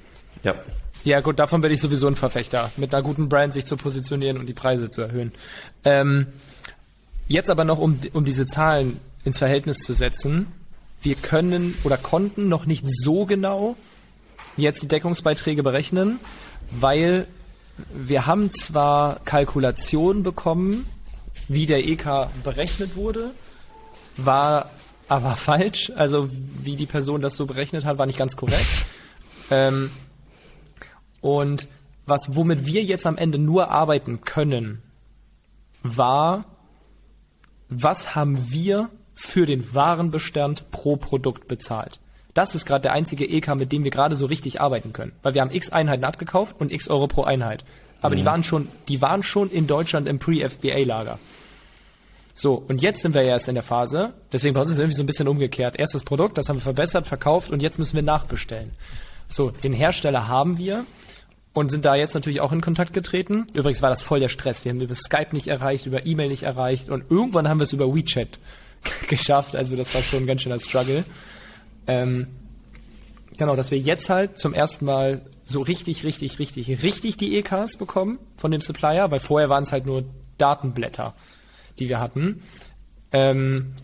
Ja. Ja, gut, davon bin ich sowieso ein Verfechter, mit einer guten Brand sich zu positionieren und die Preise zu erhöhen. Ähm, jetzt aber noch, um, um diese Zahlen ins Verhältnis zu setzen. Wir können oder konnten noch nicht so genau jetzt die Deckungsbeiträge berechnen, weil wir haben zwar Kalkulationen bekommen, wie der EK berechnet wurde, war aber falsch. Also wie die Person das so berechnet hat, war nicht ganz korrekt. ähm, und was, womit wir jetzt am Ende nur arbeiten können, war, was haben wir für den Warenbestand pro Produkt bezahlt? Das ist gerade der einzige EK, mit dem wir gerade so richtig arbeiten können. Weil wir haben x Einheiten abgekauft und x Euro pro Einheit. Aber mhm. die waren schon, die waren schon in Deutschland im Pre-FBA-Lager. So, und jetzt sind wir ja erst in der Phase, deswegen bei uns ist es irgendwie so ein bisschen umgekehrt. Erstes Produkt, das haben wir verbessert, verkauft und jetzt müssen wir nachbestellen. So, den Hersteller haben wir und sind da jetzt natürlich auch in Kontakt getreten. Übrigens war das voll der Stress. Wir haben über Skype nicht erreicht, über E-Mail nicht erreicht und irgendwann haben wir es über WeChat geschafft. Also das war schon ein ganz schöner Struggle. Ähm, genau, dass wir jetzt halt zum ersten Mal so richtig, richtig, richtig, richtig die EKs bekommen von dem Supplier, weil vorher waren es halt nur Datenblätter, die wir hatten. Ähm,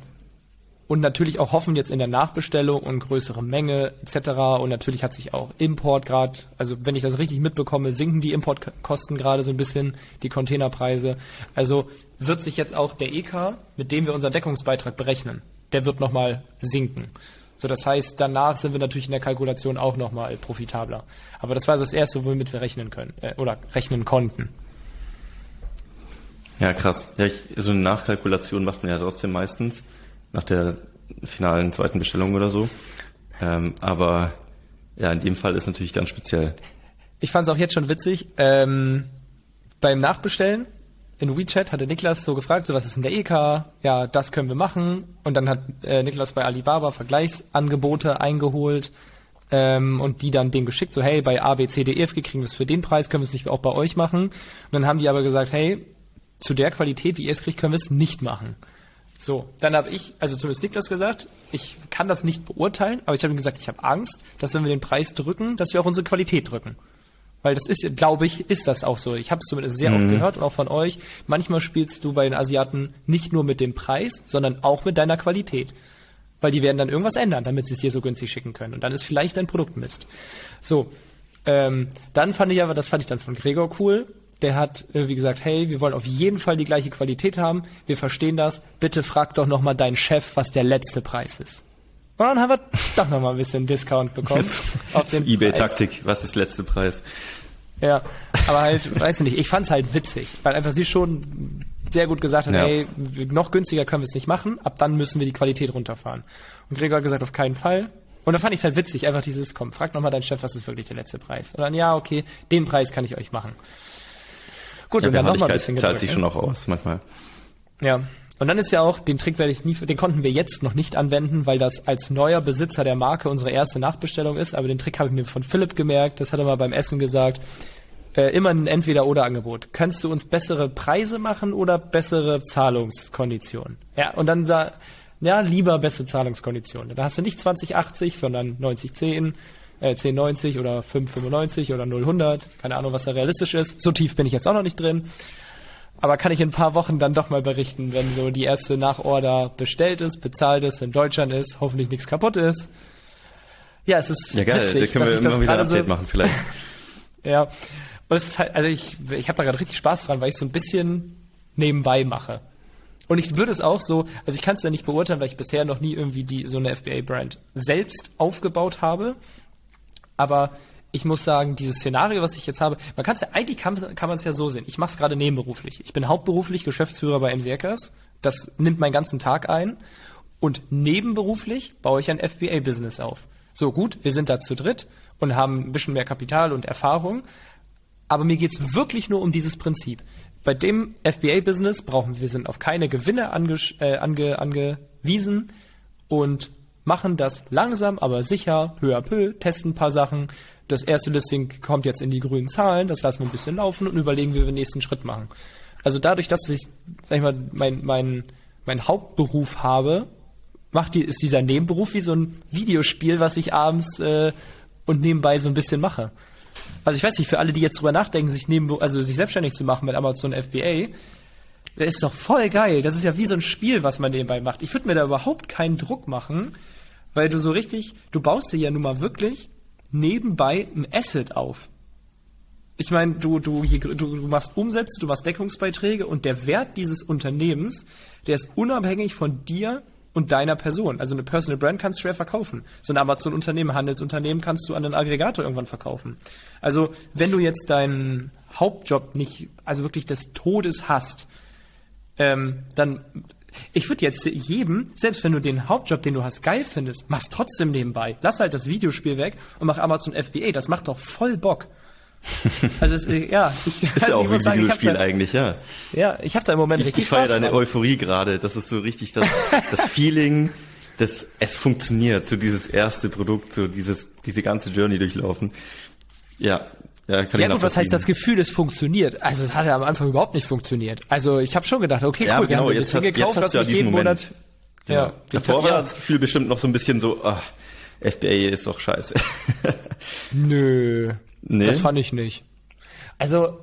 und natürlich auch hoffen jetzt in der Nachbestellung und größere Menge etc. Und natürlich hat sich auch Import gerade, also wenn ich das richtig mitbekomme, sinken die Importkosten gerade so ein bisschen, die Containerpreise. Also wird sich jetzt auch der EK, mit dem wir unseren Deckungsbeitrag berechnen, der wird nochmal sinken. So, das heißt, danach sind wir natürlich in der Kalkulation auch nochmal profitabler. Aber das war das Erste, womit wir rechnen können äh, oder rechnen konnten. Ja, krass. Ja, ich, so eine Nachkalkulation macht man ja trotzdem meistens nach der finalen zweiten Bestellung oder so. Ähm, aber ja, in dem Fall ist natürlich ganz speziell. Ich fand es auch jetzt schon witzig. Ähm, beim Nachbestellen in WeChat hatte Niklas so gefragt, so was ist denn der EK? Ja, das können wir machen. Und dann hat äh, Niklas bei Alibaba Vergleichsangebote eingeholt ähm, und die dann dem geschickt, so hey, bei A, B, E, kriegen wir es für den Preis, können wir es nicht auch bei euch machen. Und dann haben die aber gesagt, hey, zu der Qualität, wie ihr es kriegt, können wir es nicht machen. So, dann habe ich, also zumindest Niklas gesagt, ich kann das nicht beurteilen, aber ich habe ihm gesagt, ich habe Angst, dass wenn wir den Preis drücken, dass wir auch unsere Qualität drücken. Weil das ist, glaube ich, ist das auch so. Ich habe es zumindest sehr mhm. oft gehört und auch von euch. Manchmal spielst du bei den Asiaten nicht nur mit dem Preis, sondern auch mit deiner Qualität. Weil die werden dann irgendwas ändern, damit sie es dir so günstig schicken können. Und dann ist vielleicht dein Produkt Mist. So, ähm, dann fand ich aber, das fand ich dann von Gregor cool, der hat irgendwie gesagt, hey, wir wollen auf jeden Fall die gleiche Qualität haben, wir verstehen das, bitte frag doch nochmal deinen Chef, was der letzte Preis ist. Und dann haben wir doch nochmal ein bisschen Discount bekommen. auf den Ebay-Taktik, was ist letzte Preis? Ja, aber halt, weiß ich nicht, ich fand's halt witzig, weil einfach sie schon sehr gut gesagt hat, ja. hey, noch günstiger können wir es nicht machen, ab dann müssen wir die Qualität runterfahren. Und Gregor hat gesagt, auf keinen Fall. Und dann fand ich es halt witzig, einfach dieses, komm, frag nochmal deinen Chef, was ist wirklich der letzte Preis? Und dann, ja, okay, den Preis kann ich euch machen. Gut, ja, und dann nochmal ein bisschen zahlt sich schon auch aus, manchmal. Ja. Und dann ist ja auch, den Trick werde ich nie, den konnten wir jetzt noch nicht anwenden, weil das als neuer Besitzer der Marke unsere erste Nachbestellung ist. Aber den Trick habe ich mir von Philipp gemerkt, das hat er mal beim Essen gesagt. Äh, immer ein Entweder-Oder-Angebot. Kannst du uns bessere Preise machen oder bessere Zahlungskonditionen? Ja, und dann sah, ja, lieber bessere Zahlungskonditionen. Da hast du nicht 2080, sondern 9010 äh, 1090 oder 595 oder 0100. Keine Ahnung, was da realistisch ist. So tief bin ich jetzt auch noch nicht drin. Aber kann ich in ein paar Wochen dann doch mal berichten, wenn so die erste Nachorder bestellt ist, bezahlt ist, in Deutschland ist, hoffentlich nichts kaputt ist. Ja, es ist ja geil. Witzig, da können wir immer wieder ein Update so, machen vielleicht. ja, und es ist halt, also ich, ich habe da gerade richtig Spaß dran, weil ich so ein bisschen nebenbei mache. Und ich würde es auch so, also ich kann es ja nicht beurteilen, weil ich bisher noch nie irgendwie die so eine FBA-Brand selbst aufgebaut habe. Aber ich muss sagen, dieses Szenario, was ich jetzt habe, man kann es ja, eigentlich kann, kann man es ja so sehen. Ich mache es gerade nebenberuflich. Ich bin hauptberuflich Geschäftsführer bei MC Hackers. Das nimmt meinen ganzen Tag ein. Und nebenberuflich baue ich ein FBA-Business auf. So gut, wir sind da zu dritt und haben ein bisschen mehr Kapital und Erfahrung. Aber mir geht es wirklich nur um dieses Prinzip. Bei dem FBA-Business brauchen wir, wir sind auf keine Gewinne ange, äh, ange, angewiesen und machen das langsam, aber sicher, peu à peu, testen ein paar Sachen. Das erste Listing kommt jetzt in die grünen Zahlen, das lassen wir ein bisschen laufen und überlegen, wie wir den nächsten Schritt machen. Also dadurch, dass ich, sag ich mal, mein, mein, mein Hauptberuf habe, macht die, ist dieser Nebenberuf wie so ein Videospiel, was ich abends äh, und nebenbei so ein bisschen mache. Also ich weiß nicht, für alle, die jetzt drüber nachdenken, sich neben, also sich selbstständig zu machen mit Amazon FBA, das ist doch voll geil. Das ist ja wie so ein Spiel, was man nebenbei macht. Ich würde mir da überhaupt keinen Druck machen, weil du so richtig, du baust dir ja nun mal wirklich nebenbei ein Asset auf. Ich meine, du, du, du, du machst Umsätze, du machst Deckungsbeiträge und der Wert dieses Unternehmens, der ist unabhängig von dir und deiner Person. Also eine Personal Brand kannst du schwer verkaufen. So ein Amazon-Unternehmen, Handelsunternehmen kannst du an einen Aggregator irgendwann verkaufen. Also wenn du jetzt deinen Hauptjob nicht, also wirklich des Todes hast, ähm, dann ich würde jetzt jedem, selbst wenn du den Hauptjob, den du hast, geil findest, machst trotzdem nebenbei. Lass halt das Videospiel weg und mach Amazon FBA. Das macht doch voll Bock. Also es, ja, ich, ist also ja auch wie ein Videospiel da, eigentlich, ja. Ja, ich habe da im Moment ich, richtig Ich feiere deine Euphorie gerade. Das ist so richtig das, das Feeling, dass es funktioniert. So dieses erste Produkt, so dieses diese ganze Journey durchlaufen. Ja, ja, kann ja gut, was heißt das Gefühl, es funktioniert? Also es hat ja am Anfang überhaupt nicht funktioniert. Also ich habe schon gedacht, okay, ja, cool, genau, wir haben jetzt hast, gekauft, jetzt hast du ja diesen Moment. Monat. Ja. ja. Davor war das Gefühl bestimmt noch so ein bisschen so, ach, FBA ist doch scheiße. Nö, nee? das fand ich nicht. Also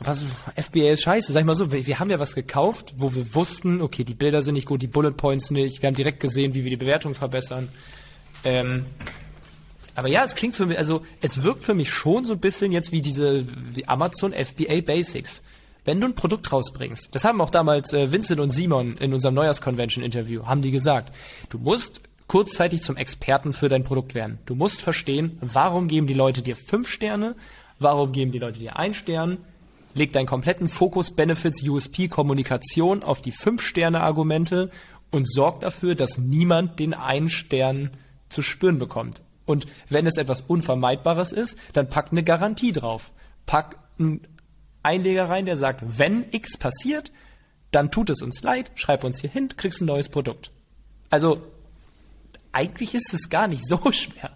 was FBA ist scheiße, sag ich mal so, wir, wir, haben ja was gekauft, wo wir wussten, okay, die Bilder sind nicht gut, die Bullet Points nicht, wir haben direkt gesehen, wie wir die Bewertung verbessern. Ähm, aber ja, es klingt für mich, also es wirkt für mich schon so ein bisschen jetzt wie diese die Amazon FBA Basics. Wenn du ein Produkt rausbringst, das haben auch damals äh, Vincent und Simon in unserem Neujahrs-Convention-Interview, haben die gesagt, du musst kurzzeitig zum Experten für dein Produkt werden. Du musst verstehen, warum geben die Leute dir fünf Sterne, warum geben die Leute dir ein Stern, leg deinen kompletten Fokus, Benefits, USP, Kommunikation auf die fünf Sterne Argumente und sorg dafür, dass niemand den einen Stern zu spüren bekommt. Und wenn es etwas Unvermeidbares ist, dann pack eine Garantie drauf. Pack einen Einleger rein, der sagt, wenn X passiert, dann tut es uns leid, schreib uns hier hin, kriegst ein neues Produkt. Also eigentlich ist es gar nicht so schwer.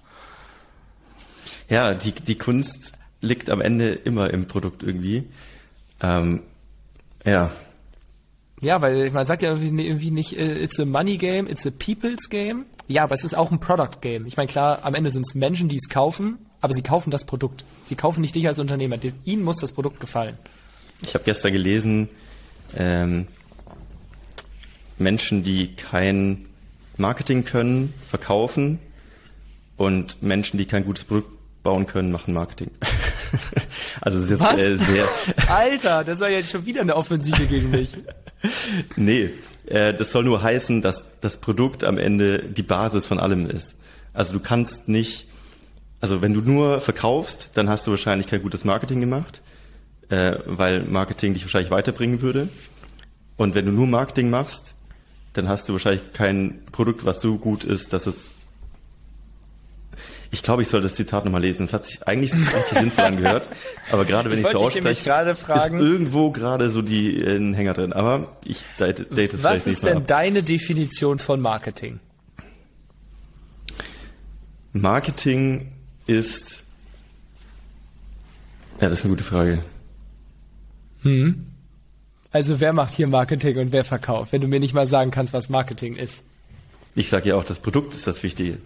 Ja, die, die Kunst liegt am Ende immer im Produkt irgendwie. Ähm, ja. Ja, weil man sagt ja irgendwie, nicht, äh, it's a money game, it's a people's game. Ja, aber es ist auch ein Product Game. Ich meine, klar, am Ende sind es Menschen, die es kaufen, aber sie kaufen das Produkt. Sie kaufen nicht dich als Unternehmer. Ihnen muss das Produkt gefallen. Ich habe gestern gelesen, ähm, Menschen, die kein Marketing können, verkaufen und Menschen, die kein gutes Produkt bauen können, machen Marketing. also das ist jetzt äh, sehr. Alter, das war jetzt schon wieder eine Offensive gegen mich. nee, äh, das soll nur heißen, dass das Produkt am Ende die Basis von allem ist. Also du kannst nicht, also wenn du nur verkaufst, dann hast du wahrscheinlich kein gutes Marketing gemacht, äh, weil Marketing dich wahrscheinlich weiterbringen würde. Und wenn du nur Marketing machst, dann hast du wahrscheinlich kein Produkt, was so gut ist, dass es ich glaube, ich soll das Zitat nochmal lesen. Es hat sich eigentlich richtig sinnvoll angehört. Aber gerade wenn ich, ich so ausspreche, ist irgendwo gerade so die äh, Hänger drin. Aber ich date, date es Was ist denn ab. deine Definition von Marketing? Marketing ist. Ja, das ist eine gute Frage. Hm. Also wer macht hier Marketing und wer verkauft, wenn du mir nicht mal sagen kannst, was Marketing ist? Ich sage ja auch, das Produkt ist das Wichtige.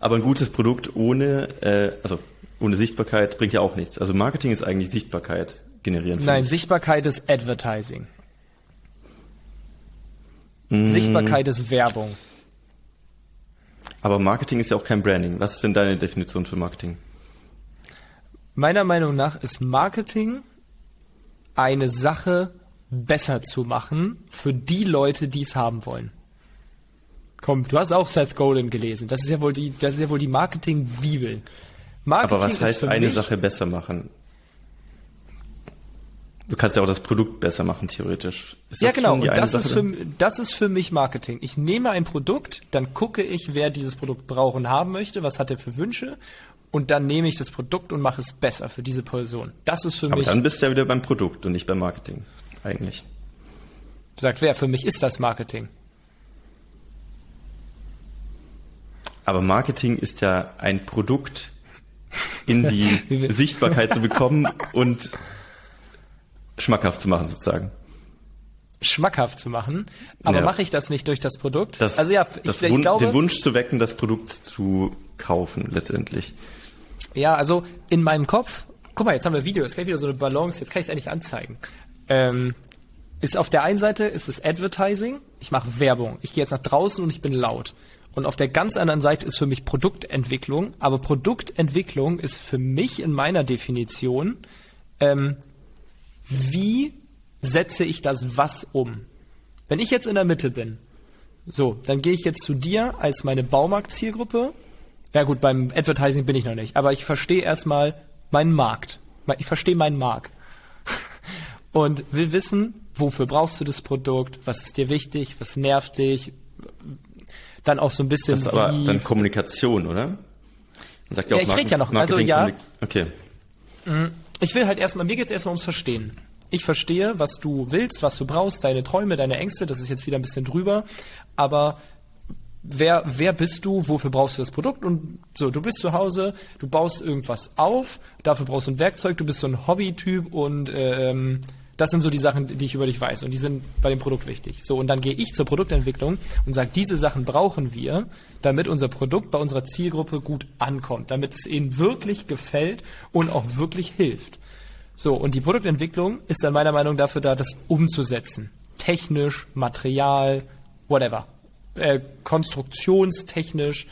Aber ein gutes Produkt ohne, äh, also ohne Sichtbarkeit bringt ja auch nichts. Also Marketing ist eigentlich Sichtbarkeit generieren. Nein, mich. Sichtbarkeit ist Advertising. Mm. Sichtbarkeit ist Werbung. Aber Marketing ist ja auch kein Branding. Was ist denn deine Definition für Marketing? Meiner Meinung nach ist Marketing eine Sache besser zu machen für die Leute, die es haben wollen. Komm, du hast auch Seth Godin gelesen. Das ist ja wohl die, das ist ja wohl die Marketing-Bibel. Marketing Aber was heißt eine Sache besser machen? Du kannst ja auch das Produkt besser machen, theoretisch. ja, genau. das, ist für, das ist für mich Marketing. Ich nehme ein Produkt, dann gucke ich, wer dieses Produkt braucht und haben möchte, was hat er für Wünsche, und dann nehme ich das Produkt und mache es besser für diese Person. Das ist für Aber mich. Aber dann bist du ja wieder beim Produkt und nicht beim Marketing, eigentlich. Sagt wer? Für mich ist das Marketing. Aber Marketing ist ja ein Produkt in die Sichtbarkeit zu bekommen und schmackhaft zu machen sozusagen. Schmackhaft zu machen, aber ja. mache ich das nicht durch das Produkt? Das, also ja, ich, ich glaube, den Wunsch zu wecken, das Produkt zu kaufen letztendlich. Ja, also in meinem Kopf, guck mal, jetzt haben wir Video, jetzt kann ich wieder so eine Balance, jetzt kann ich es endlich anzeigen. Ähm, ist auf der einen Seite ist es Advertising, ich mache Werbung, ich gehe jetzt nach draußen und ich bin laut. Und auf der ganz anderen Seite ist für mich Produktentwicklung. Aber Produktentwicklung ist für mich in meiner Definition, ähm, wie setze ich das was um? Wenn ich jetzt in der Mitte bin, so, dann gehe ich jetzt zu dir als meine Baumarkt-Zielgruppe. Ja gut, beim Advertising bin ich noch nicht, aber ich verstehe erstmal meinen Markt. Ich verstehe meinen Markt. Und will wissen, wofür brauchst du das Produkt, was ist dir wichtig, was nervt dich, dann auch so ein bisschen. Das ist aber dann Kommunikation, oder? Man sagt ja, ja auch ich rede ja noch. also ja. Okay. Mm, ich will halt erstmal, mir geht es erstmal ums Verstehen. Ich verstehe, was du willst, was du brauchst, deine Träume, deine Ängste, das ist jetzt wieder ein bisschen drüber, aber wer, wer bist du, wofür brauchst du das Produkt und so, du bist zu Hause, du baust irgendwas auf, dafür brauchst du ein Werkzeug, du bist so ein Hobbytyp und ähm, das sind so die Sachen, die ich über dich weiß und die sind bei dem Produkt wichtig. So, und dann gehe ich zur Produktentwicklung und sage, diese Sachen brauchen wir, damit unser Produkt bei unserer Zielgruppe gut ankommt, damit es ihnen wirklich gefällt und auch wirklich hilft. So, und die Produktentwicklung ist dann meiner Meinung nach dafür da, das umzusetzen. Technisch, Material, whatever. Äh, konstruktionstechnisch,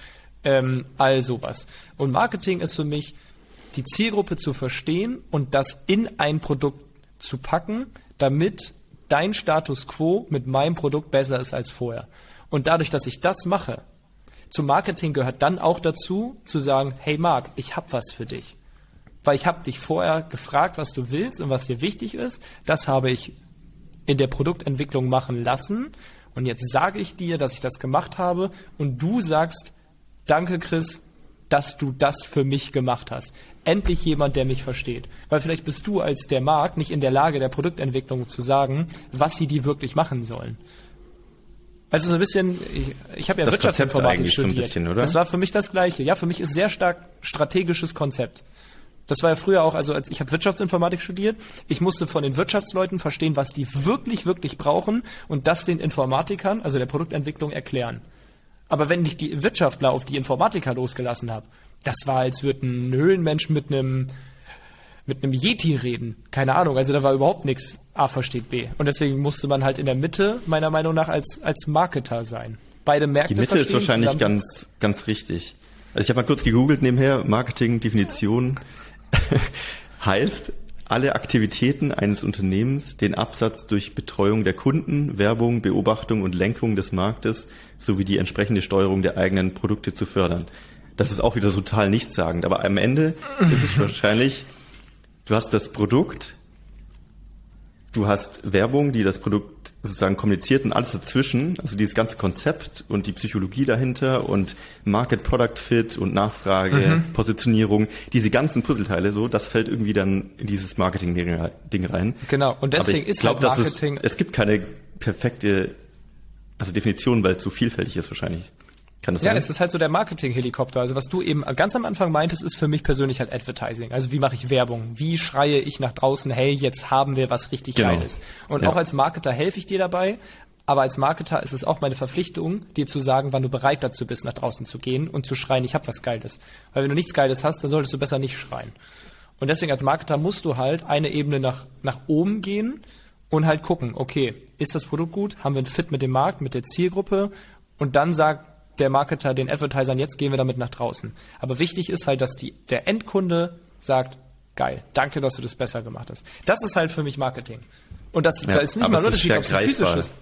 ähm, all sowas. Und Marketing ist für mich, die Zielgruppe zu verstehen und das in ein Produkt zu packen, damit dein Status quo mit meinem Produkt besser ist als vorher. Und dadurch, dass ich das mache, zum Marketing gehört dann auch dazu, zu sagen, hey Marc, ich habe was für dich. Weil ich habe dich vorher gefragt, was du willst und was dir wichtig ist. Das habe ich in der Produktentwicklung machen lassen. Und jetzt sage ich dir, dass ich das gemacht habe. Und du sagst, danke Chris, dass du das für mich gemacht hast endlich jemand, der mich versteht. Weil vielleicht bist du als der Markt nicht in der Lage, der Produktentwicklung zu sagen, was sie die wirklich machen sollen. Also so ein bisschen, ich, ich habe ja das Wirtschaftsinformatik studiert. So ein bisschen, oder? Das war für mich das Gleiche. Ja, für mich ist sehr stark strategisches Konzept. Das war ja früher auch, also als ich habe Wirtschaftsinformatik studiert. Ich musste von den Wirtschaftsleuten verstehen, was die wirklich, wirklich brauchen und das den Informatikern, also der Produktentwicklung, erklären. Aber wenn ich die Wirtschaftler auf die Informatiker losgelassen habe, das war, als würde ein Höhlenmensch mit einem mit einem Yeti reden. Keine Ahnung, also da war überhaupt nichts A versteht B. Und deswegen musste man halt in der Mitte, meiner Meinung nach, als, als Marketer sein. Beide Märkte Die Mitte ist wahrscheinlich ganz, ganz richtig. Also ich habe mal kurz gegoogelt nebenher, Marketing-Definition heißt, alle Aktivitäten eines Unternehmens, den Absatz durch Betreuung der Kunden, Werbung, Beobachtung und Lenkung des Marktes sowie die entsprechende Steuerung der eigenen Produkte zu fördern. Das ist auch wieder total nichtssagend, aber am Ende ist es wahrscheinlich, du hast das Produkt, du hast Werbung, die das Produkt sozusagen kommuniziert und alles dazwischen, also dieses ganze Konzept und die Psychologie dahinter und Market Product Fit und Nachfrage, mhm. Positionierung, diese ganzen Puzzleteile so, das fällt irgendwie dann in dieses Marketing Ding rein. Genau, und deswegen ist glaub, halt Marketing es, es gibt keine perfekte also Definition, weil es zu vielfältig ist wahrscheinlich. Kann das ja, sein? es ist halt so der Marketing-Helikopter. Also was du eben ganz am Anfang meintest, ist für mich persönlich halt Advertising. Also wie mache ich Werbung? Wie schreie ich nach draußen, hey, jetzt haben wir was richtig genau. Geiles. Und ja. auch als Marketer helfe ich dir dabei. Aber als Marketer ist es auch meine Verpflichtung, dir zu sagen, wann du bereit dazu bist, nach draußen zu gehen und zu schreien, ich habe was Geiles. Weil wenn du nichts Geiles hast, dann solltest du besser nicht schreien. Und deswegen als Marketer musst du halt eine Ebene nach, nach oben gehen und halt gucken, okay, ist das Produkt gut? Haben wir einen Fit mit dem Markt, mit der Zielgruppe? Und dann sagt der Marketer den Advertisern, jetzt gehen wir damit nach draußen. Aber wichtig ist halt, dass die, der Endkunde sagt, geil, danke, dass du das besser gemacht hast. Das ist halt für mich Marketing. Und das, ja, da ist nicht mal ein Unterschied, ob es physisch ist.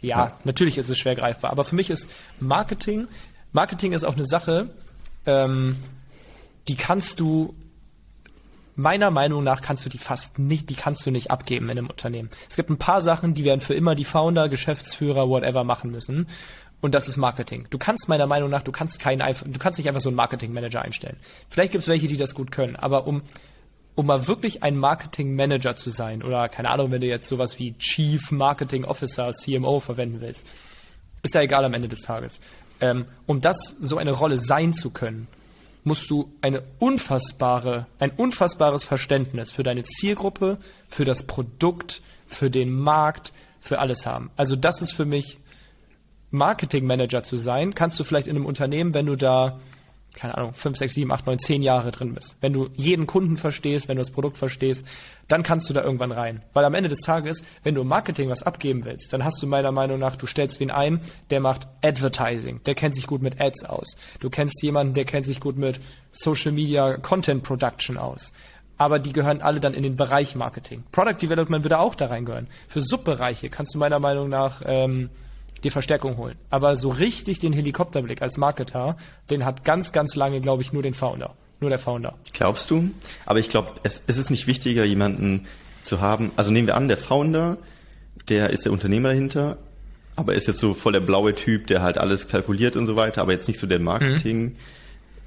Ja, ja, natürlich ist es schwer greifbar. Aber für mich ist Marketing, Marketing ist auch eine Sache, ähm, die kannst du meiner Meinung nach kannst du die fast nicht, die kannst du nicht abgeben in einem Unternehmen. Es gibt ein paar Sachen, die werden für immer die Founder, Geschäftsführer, whatever machen müssen. Und das ist Marketing. Du kannst meiner Meinung nach, du kannst keinen, du kannst nicht einfach so einen Marketing-Manager einstellen. Vielleicht gibt es welche, die das gut können, aber um, um mal wirklich ein Marketing-Manager zu sein, oder keine Ahnung, wenn du jetzt sowas wie Chief Marketing Officer, CMO verwenden willst, ist ja egal am Ende des Tages. Ähm, um das so eine Rolle sein zu können, musst du eine unfassbare, ein unfassbares Verständnis für deine Zielgruppe, für das Produkt, für den Markt, für alles haben. Also das ist für mich Marketing Manager zu sein, kannst du vielleicht in einem Unternehmen, wenn du da, keine Ahnung, 5, 6, 7, 8, 9, 10 Jahre drin bist. Wenn du jeden Kunden verstehst, wenn du das Produkt verstehst, dann kannst du da irgendwann rein. Weil am Ende des Tages, wenn du im Marketing was abgeben willst, dann hast du meiner Meinung nach, du stellst wen ein, der macht Advertising, der kennt sich gut mit Ads aus. Du kennst jemanden, der kennt sich gut mit Social Media Content Production aus aber die gehören alle dann in den Bereich Marketing. Product Development würde auch da reingehören. Für Subbereiche kannst du meiner Meinung nach ähm, die Verstärkung holen. Aber so richtig den Helikopterblick als Marketer, den hat ganz, ganz lange, glaube ich, nur den Founder. Nur der Founder. Glaubst du? Aber ich glaube, es, es ist nicht wichtiger, jemanden zu haben. Also nehmen wir an, der Founder, der ist der Unternehmer dahinter, aber ist jetzt so voll der blaue Typ, der halt alles kalkuliert und so weiter, aber jetzt nicht so der Marketing. Mhm.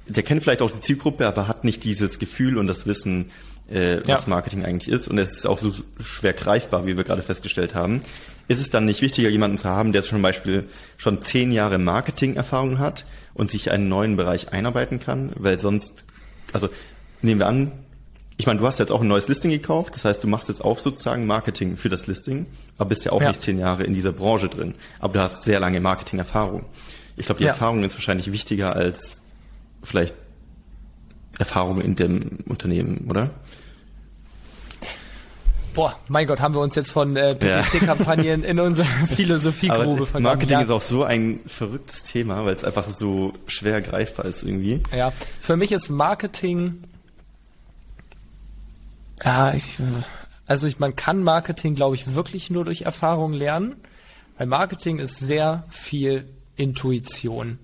Der kennt vielleicht auch die Zielgruppe, aber hat nicht dieses Gefühl und das Wissen, äh, was ja. Marketing eigentlich ist. Und es ist auch so schwer greifbar, wie wir gerade festgestellt haben. Ist es dann nicht wichtiger, jemanden zu haben, der zum Beispiel schon zehn Jahre Marketing-Erfahrung hat und sich einen neuen Bereich einarbeiten kann? Weil sonst, also nehmen wir an, ich meine, du hast jetzt auch ein neues Listing gekauft, das heißt, du machst jetzt auch sozusagen Marketing für das Listing, aber bist ja auch ja. nicht zehn Jahre in dieser Branche drin. Aber du hast sehr lange Marketing-Erfahrung. Ich glaube, die ja. Erfahrung ist wahrscheinlich wichtiger als vielleicht Erfahrung in dem Unternehmen, oder? Boah, mein Gott, haben wir uns jetzt von äh, PPC-Kampagnen ja. in unsere Philosophiegrube vergangen. Marketing ist auch so ein verrücktes Thema, weil es einfach so schwer greifbar ist irgendwie. Ja, für mich ist Marketing, ja, ich, also ich, man kann Marketing, glaube ich, wirklich nur durch Erfahrung lernen, weil Marketing ist sehr viel Intuition.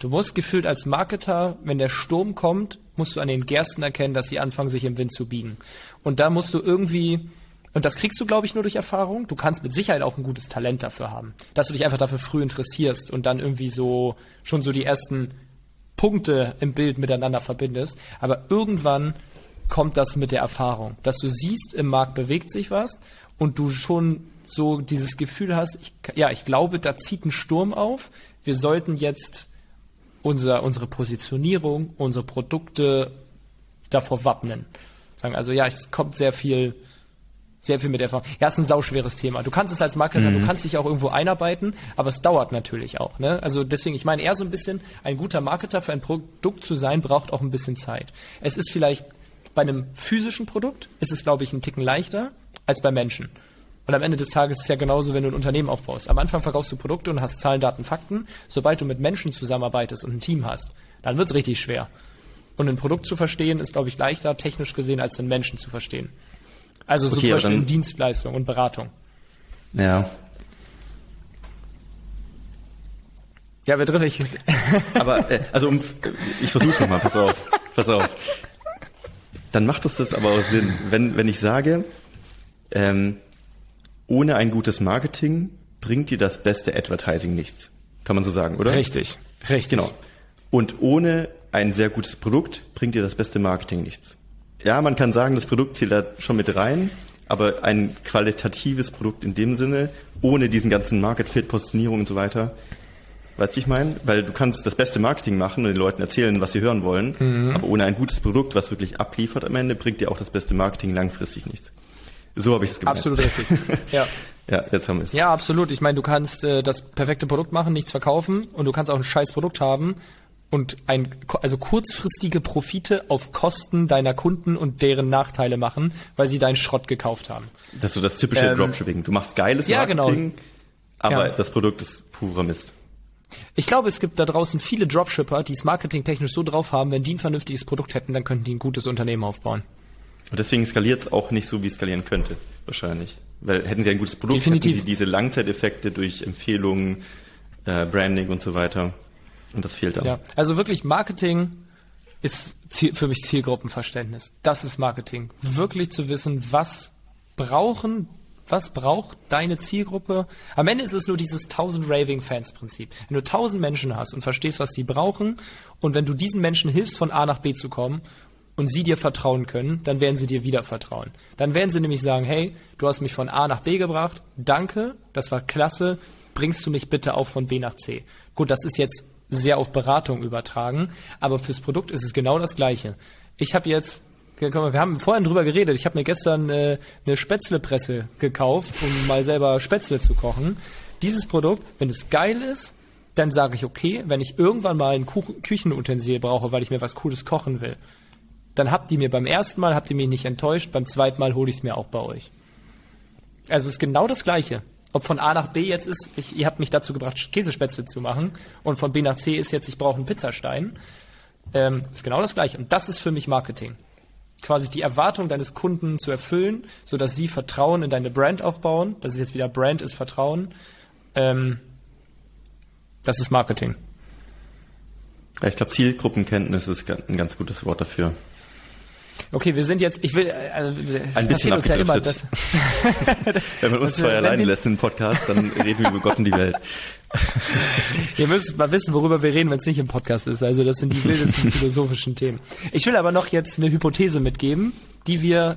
Du musst gefühlt als Marketer, wenn der Sturm kommt, musst du an den Gersten erkennen, dass sie anfangen, sich im Wind zu biegen. Und da musst du irgendwie und das kriegst du, glaube ich, nur durch Erfahrung. Du kannst mit Sicherheit auch ein gutes Talent dafür haben. Dass du dich einfach dafür früh interessierst und dann irgendwie so schon so die ersten Punkte im Bild miteinander verbindest. Aber irgendwann kommt das mit der Erfahrung, dass du siehst, im Markt bewegt sich was und du schon so dieses Gefühl hast, ich, ja, ich glaube, da zieht ein Sturm auf. Wir sollten jetzt unser, unsere Positionierung, unsere Produkte davor wappnen. Sagen also, ja, es kommt sehr viel, sehr viel mit Erfahrung. Ja, es ist ein sauschweres Thema. Du kannst es als Marketer, mhm. du kannst dich auch irgendwo einarbeiten, aber es dauert natürlich auch. Ne? Also deswegen, ich meine eher so ein bisschen, ein guter Marketer für ein Produkt zu sein, braucht auch ein bisschen Zeit. Es ist vielleicht bei einem physischen Produkt, ist es, glaube ich, ein Ticken leichter als bei Menschen. Und am Ende des Tages ist es ja genauso, wenn du ein Unternehmen aufbaust. Am Anfang verkaufst du Produkte und hast Zahlen, Daten, Fakten. Sobald du mit Menschen zusammenarbeitest und ein Team hast, dann wird es richtig schwer. Und ein Produkt zu verstehen ist, glaube ich, leichter, technisch gesehen, als den Menschen zu verstehen. Also so okay, zum Beispiel in Dienstleistung und Beratung. Ja. Ja, wer trifft ich? Aber, äh, also um, ich versuch's nochmal, pass auf, pass auf. Dann macht es das aber auch Sinn, wenn, wenn ich sage, ähm, ohne ein gutes Marketing bringt dir das beste Advertising nichts. Kann man so sagen, oder? Richtig, richtig. Genau. Und ohne ein sehr gutes Produkt bringt dir das beste Marketing nichts. Ja, man kann sagen, das Produkt zählt da schon mit rein, aber ein qualitatives Produkt in dem Sinne, ohne diesen ganzen Market Fit, Positionierung und so weiter, Weißt du, ich meine? Weil du kannst das beste Marketing machen und den Leuten erzählen, was sie hören wollen, mhm. aber ohne ein gutes Produkt, was wirklich abliefert am Ende, bringt dir auch das beste Marketing langfristig nichts. So habe ich es gemeint. Absolut richtig. Ja. ja, jetzt haben wir es. Ja, absolut. Ich meine, du kannst äh, das perfekte Produkt machen, nichts verkaufen und du kannst auch ein scheiß Produkt haben und ein also kurzfristige Profite auf Kosten deiner Kunden und deren Nachteile machen, weil sie deinen Schrott gekauft haben. Das ist so das typische ähm, Dropshipping. Du machst geiles ja, genau. Marketing, genau. aber ja. das Produkt ist purer Mist. Ich glaube, es gibt da draußen viele Dropshipper, die es marketingtechnisch so drauf haben, wenn die ein vernünftiges Produkt hätten, dann könnten die ein gutes Unternehmen aufbauen. Und deswegen skaliert es auch nicht so, wie es skalieren könnte, wahrscheinlich. Weil hätten sie ein gutes Produkt, Definitiv. hätten sie diese Langzeiteffekte durch Empfehlungen, äh, Branding und so weiter. Und das fehlt dann. Ja, also wirklich Marketing ist Ziel, für mich Zielgruppenverständnis. Das ist Marketing. Wirklich zu wissen, was brauchen, was braucht deine Zielgruppe? Am Ende ist es nur dieses 1000 Raving-Fans-Prinzip. Wenn du 1000 Menschen hast und verstehst, was die brauchen und wenn du diesen Menschen hilfst, von A nach B zu kommen und sie dir vertrauen können, dann werden sie dir wieder vertrauen. Dann werden sie nämlich sagen, hey, du hast mich von A nach B gebracht, danke, das war klasse, bringst du mich bitte auch von B nach C. Gut, das ist jetzt sehr auf Beratung übertragen, aber fürs Produkt ist es genau das Gleiche. Ich habe jetzt, wir haben vorhin drüber geredet, ich habe mir gestern äh, eine Spätzlepresse gekauft, um mal selber Spätzle zu kochen. Dieses Produkt, wenn es geil ist, dann sage ich, okay, wenn ich irgendwann mal ein Küchenutensil brauche, weil ich mir was Cooles kochen will, dann habt ihr mir beim ersten Mal, habt ihr mich nicht enttäuscht, beim zweiten Mal hole ich es mir auch bei euch. Also es ist genau das Gleiche. Ob von A nach B jetzt ist, ich, ihr habt mich dazu gebracht, Käsespätzle zu machen und von B nach C ist jetzt, ich brauche einen Pizzastein. Ähm, ist genau das Gleiche. Und das ist für mich Marketing. Quasi die Erwartung deines Kunden zu erfüllen, sodass sie Vertrauen in deine Brand aufbauen. Das ist jetzt wieder Brand ist Vertrauen. Ähm, das ist Marketing. ich glaube, Zielgruppenkenntnis ist ein ganz gutes Wort dafür. Okay, wir sind jetzt, ich will, äh, also, ein bisschen uns ja immer, das, Wenn man uns zwei alleine lässt im Podcast, dann reden wir über Gott und die Welt. Ihr müsst mal wissen, worüber wir reden, wenn es nicht im Podcast ist. Also das sind die wildesten philosophischen Themen. Ich will aber noch jetzt eine Hypothese mitgeben, die wir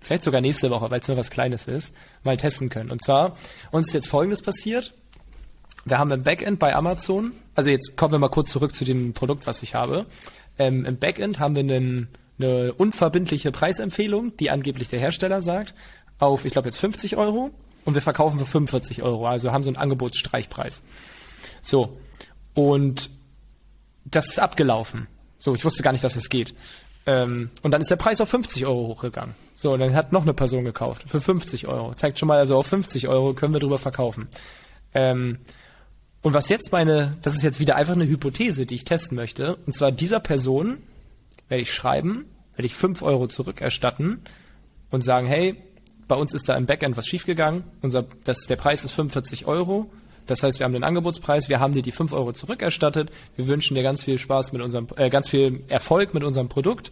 vielleicht sogar nächste Woche, weil es nur was Kleines ist, mal testen können. Und zwar, uns ist jetzt Folgendes passiert. Wir haben im Backend bei Amazon, also jetzt kommen wir mal kurz zurück zu dem Produkt, was ich habe. Ähm, Im Backend haben wir einen eine unverbindliche Preisempfehlung, die angeblich der Hersteller sagt, auf, ich glaube jetzt 50 Euro und wir verkaufen für 45 Euro, also haben so einen Angebotsstreichpreis. So, und das ist abgelaufen. So, ich wusste gar nicht, dass es geht. Ähm, und dann ist der Preis auf 50 Euro hochgegangen. So, und dann hat noch eine Person gekauft für 50 Euro. Zeigt schon mal, also auf 50 Euro können wir drüber verkaufen. Ähm, und was jetzt meine, das ist jetzt wieder einfach eine Hypothese, die ich testen möchte. Und zwar dieser Person werde ich schreiben, werde ich 5 Euro zurückerstatten und sagen, hey, bei uns ist da im Backend was schiefgegangen, unser, das, der Preis ist 45 Euro, das heißt, wir haben den Angebotspreis, wir haben dir die 5 Euro zurückerstattet, wir wünschen dir ganz viel Spaß mit unserem, äh, ganz viel Erfolg mit unserem Produkt,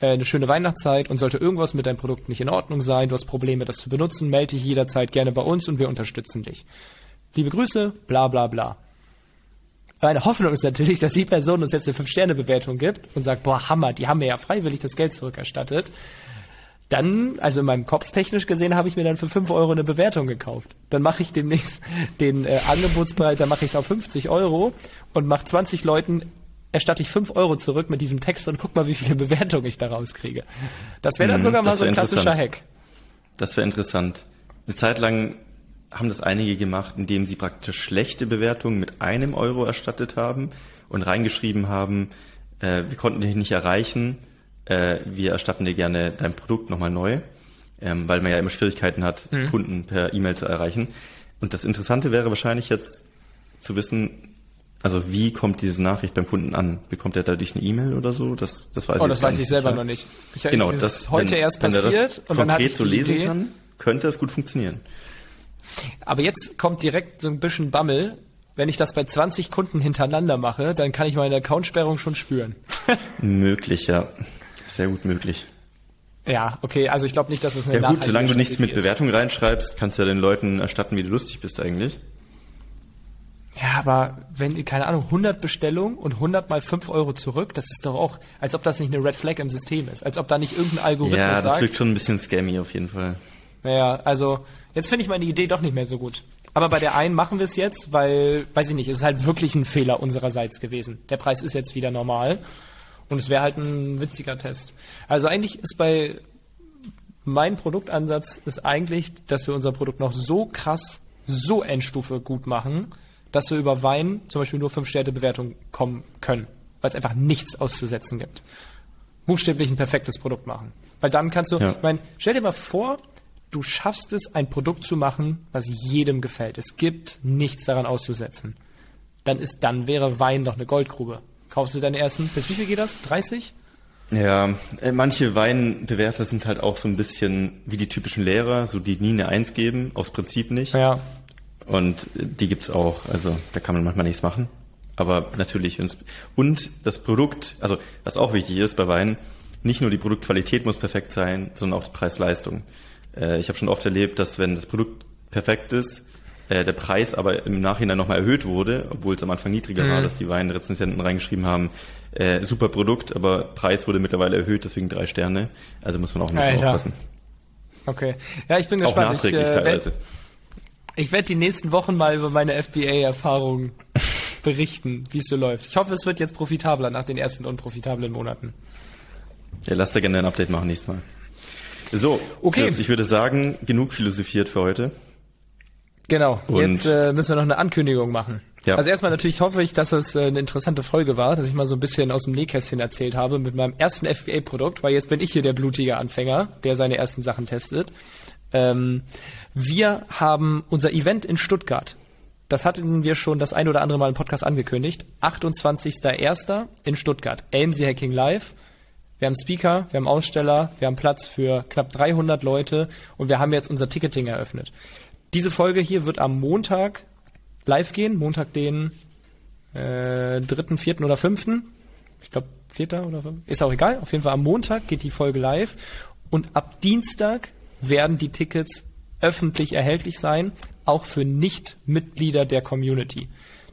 äh, eine schöne Weihnachtszeit. Und sollte irgendwas mit deinem Produkt nicht in Ordnung sein, du hast Probleme, das zu benutzen, melde dich jederzeit gerne bei uns und wir unterstützen dich. Liebe Grüße, bla bla bla. Meine Hoffnung ist natürlich, dass die Person uns jetzt eine 5-Sterne-Bewertung gibt und sagt, boah, Hammer, die haben mir ja freiwillig das Geld zurückerstattet. Dann, also in meinem Kopf technisch gesehen, habe ich mir dann für 5 Euro eine Bewertung gekauft. Dann mache ich demnächst den äh, Angebotspreis, dann mache ich es auf 50 Euro und mache 20 Leuten erstatte ich 5 Euro zurück mit diesem Text und guck mal, wie viele Bewertungen ich daraus kriege. Das wäre dann mhm, sogar mal so ein klassischer Hack. Das wäre interessant. Eine Zeit lang haben das einige gemacht, indem sie praktisch schlechte Bewertungen mit einem Euro erstattet haben und reingeschrieben haben, äh, wir konnten dich nicht erreichen, äh, wir erstatten dir gerne dein Produkt nochmal neu, ähm, weil man ja immer Schwierigkeiten hat, mhm. Kunden per E-Mail zu erreichen. Und das Interessante wäre wahrscheinlich jetzt zu wissen, also wie kommt diese Nachricht beim Kunden an? Bekommt er dadurch eine E-Mail oder so? Das, das weiß oh, ich das weiß ich selber sicher. noch nicht. Ich, genau, das heute wenn, erst passiert wenn er das und konkret so lesen Idee. kann, könnte es gut funktionieren. Aber jetzt kommt direkt so ein bisschen Bammel. Wenn ich das bei 20 Kunden hintereinander mache, dann kann ich meine Accountsperrung schon spüren. möglich, ja. Sehr gut möglich. Ja, okay, also ich glaube nicht, dass es eine Ja gut, solange du nichts mit Bewertung reinschreibst, kannst du ja den Leuten erstatten, wie du lustig bist eigentlich. Ja, aber wenn, keine Ahnung, 100 Bestellungen und 100 mal 5 Euro zurück, das ist doch auch, als ob das nicht eine Red Flag im System ist. Als ob da nicht irgendein Algorithmus Ja, das sagt, wirkt schon ein bisschen scammy auf jeden Fall. Naja, also jetzt finde ich meine Idee doch nicht mehr so gut. Aber bei der einen machen wir es jetzt, weil, weiß ich nicht, es ist halt wirklich ein Fehler unsererseits gewesen. Der Preis ist jetzt wieder normal und es wäre halt ein witziger Test. Also eigentlich ist bei mein Produktansatz ist eigentlich, dass wir unser Produkt noch so krass, so Endstufe gut machen, dass wir über Wein zum Beispiel nur 5-Sterne-Bewertung kommen können, weil es einfach nichts auszusetzen gibt. Buchstäblich ein perfektes Produkt machen. Weil dann kannst du, ja. ich meine, stell dir mal vor, du schaffst es, ein Produkt zu machen, was jedem gefällt. Es gibt nichts daran auszusetzen. Dann ist, dann wäre Wein doch eine Goldgrube. Kaufst du deinen ersten, bis wie viel geht das? 30? Ja, äh, manche Weinbewerter sind halt auch so ein bisschen wie die typischen Lehrer, so die nie eine Eins geben, aus Prinzip nicht. Ja. Und die gibt's auch, also da kann man manchmal nichts machen. Aber natürlich, und das Produkt, also was auch wichtig ist bei Wein, nicht nur die Produktqualität muss perfekt sein, sondern auch die Preis-Leistung. Äh, ich habe schon oft erlebt, dass wenn das Produkt perfekt ist, äh, der Preis aber im Nachhinein nochmal erhöht wurde, obwohl es am Anfang niedriger mhm. war, dass die Weinrezensenten reingeschrieben haben, äh, super Produkt, aber Preis wurde mittlerweile erhöht, deswegen drei Sterne. Also muss man auch ein bisschen Alter. aufpassen. Okay. Ja, ich bin gespannt. Auch nachträglich ich, äh, teilweise. Ich werde die nächsten Wochen mal über meine FBA-Erfahrungen berichten, wie es so läuft. Ich hoffe, es wird jetzt profitabler nach den ersten unprofitablen Monaten. Ja, lass dir gerne ein Update machen nächstes Mal. So, okay. Chris, ich würde sagen, genug philosophiert für heute. Genau, Und jetzt äh, müssen wir noch eine Ankündigung machen. Ja. Also erstmal natürlich hoffe ich, dass es äh, eine interessante Folge war, dass ich mal so ein bisschen aus dem Nähkästchen erzählt habe mit meinem ersten FBA-Produkt, weil jetzt bin ich hier der blutige Anfänger, der seine ersten Sachen testet. Ähm, wir haben unser Event in Stuttgart. Das hatten wir schon das ein oder andere Mal im Podcast angekündigt. 28.01. in Stuttgart. AMC Hacking Live. Wir haben Speaker, wir haben Aussteller, wir haben Platz für knapp 300 Leute und wir haben jetzt unser Ticketing eröffnet. Diese Folge hier wird am Montag live gehen. Montag den äh, 3., 4. oder 5. Ich glaube, 4. oder 5. Ist auch egal. Auf jeden Fall am Montag geht die Folge live. Und ab Dienstag werden die Tickets öffentlich erhältlich sein, auch für Nicht-Mitglieder der Community.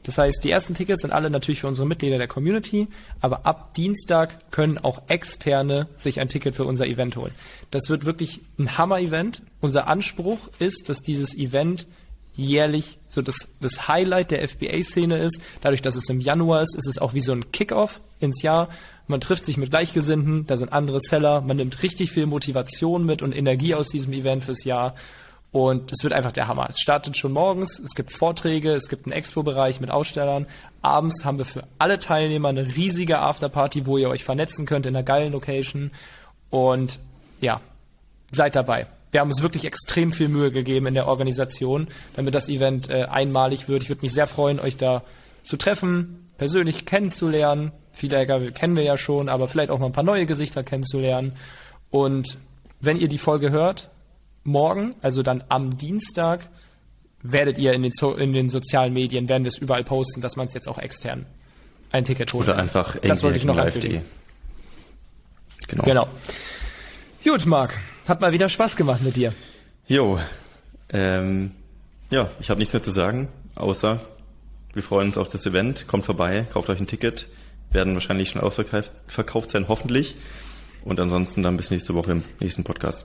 Das heißt, die ersten Tickets sind alle natürlich für unsere Mitglieder der Community, aber ab Dienstag können auch Externe sich ein Ticket für unser Event holen. Das wird wirklich ein Hammer-Event. Unser Anspruch ist, dass dieses Event jährlich so das, das Highlight der FBA-Szene ist. Dadurch, dass es im Januar ist, ist es auch wie so ein Kickoff ins Jahr. Man trifft sich mit Gleichgesinnten, da sind andere Seller, man nimmt richtig viel Motivation mit und Energie aus diesem Event fürs Jahr. Und es wird einfach der Hammer. Es startet schon morgens, es gibt Vorträge, es gibt einen Expo-Bereich mit Ausstellern. Abends haben wir für alle Teilnehmer eine riesige Afterparty, wo ihr euch vernetzen könnt in einer geilen Location. Und ja, seid dabei. Wir haben uns wirklich extrem viel Mühe gegeben in der Organisation, damit das Event äh, einmalig wird. Ich würde mich sehr freuen, euch da zu treffen, persönlich kennenzulernen. Viele Hacker kennen wir ja schon, aber vielleicht auch mal ein paar neue Gesichter kennenzulernen. Und wenn ihr die Folge hört, morgen, also dann am Dienstag, werdet ihr in den, so in den sozialen Medien, werden wir es überall posten, dass man es jetzt auch extern ein Ticket holt. Oder einfach das wollte ich noch live.de. Genau. genau. Gut, Marc, hat mal wieder Spaß gemacht mit dir. Jo, ähm, ja, ich habe nichts mehr zu sagen, außer wir freuen uns auf das Event. Kommt vorbei, kauft euch ein Ticket. Werden wahrscheinlich schon ausverkauft sein, hoffentlich. Und ansonsten dann bis nächste Woche im nächsten Podcast.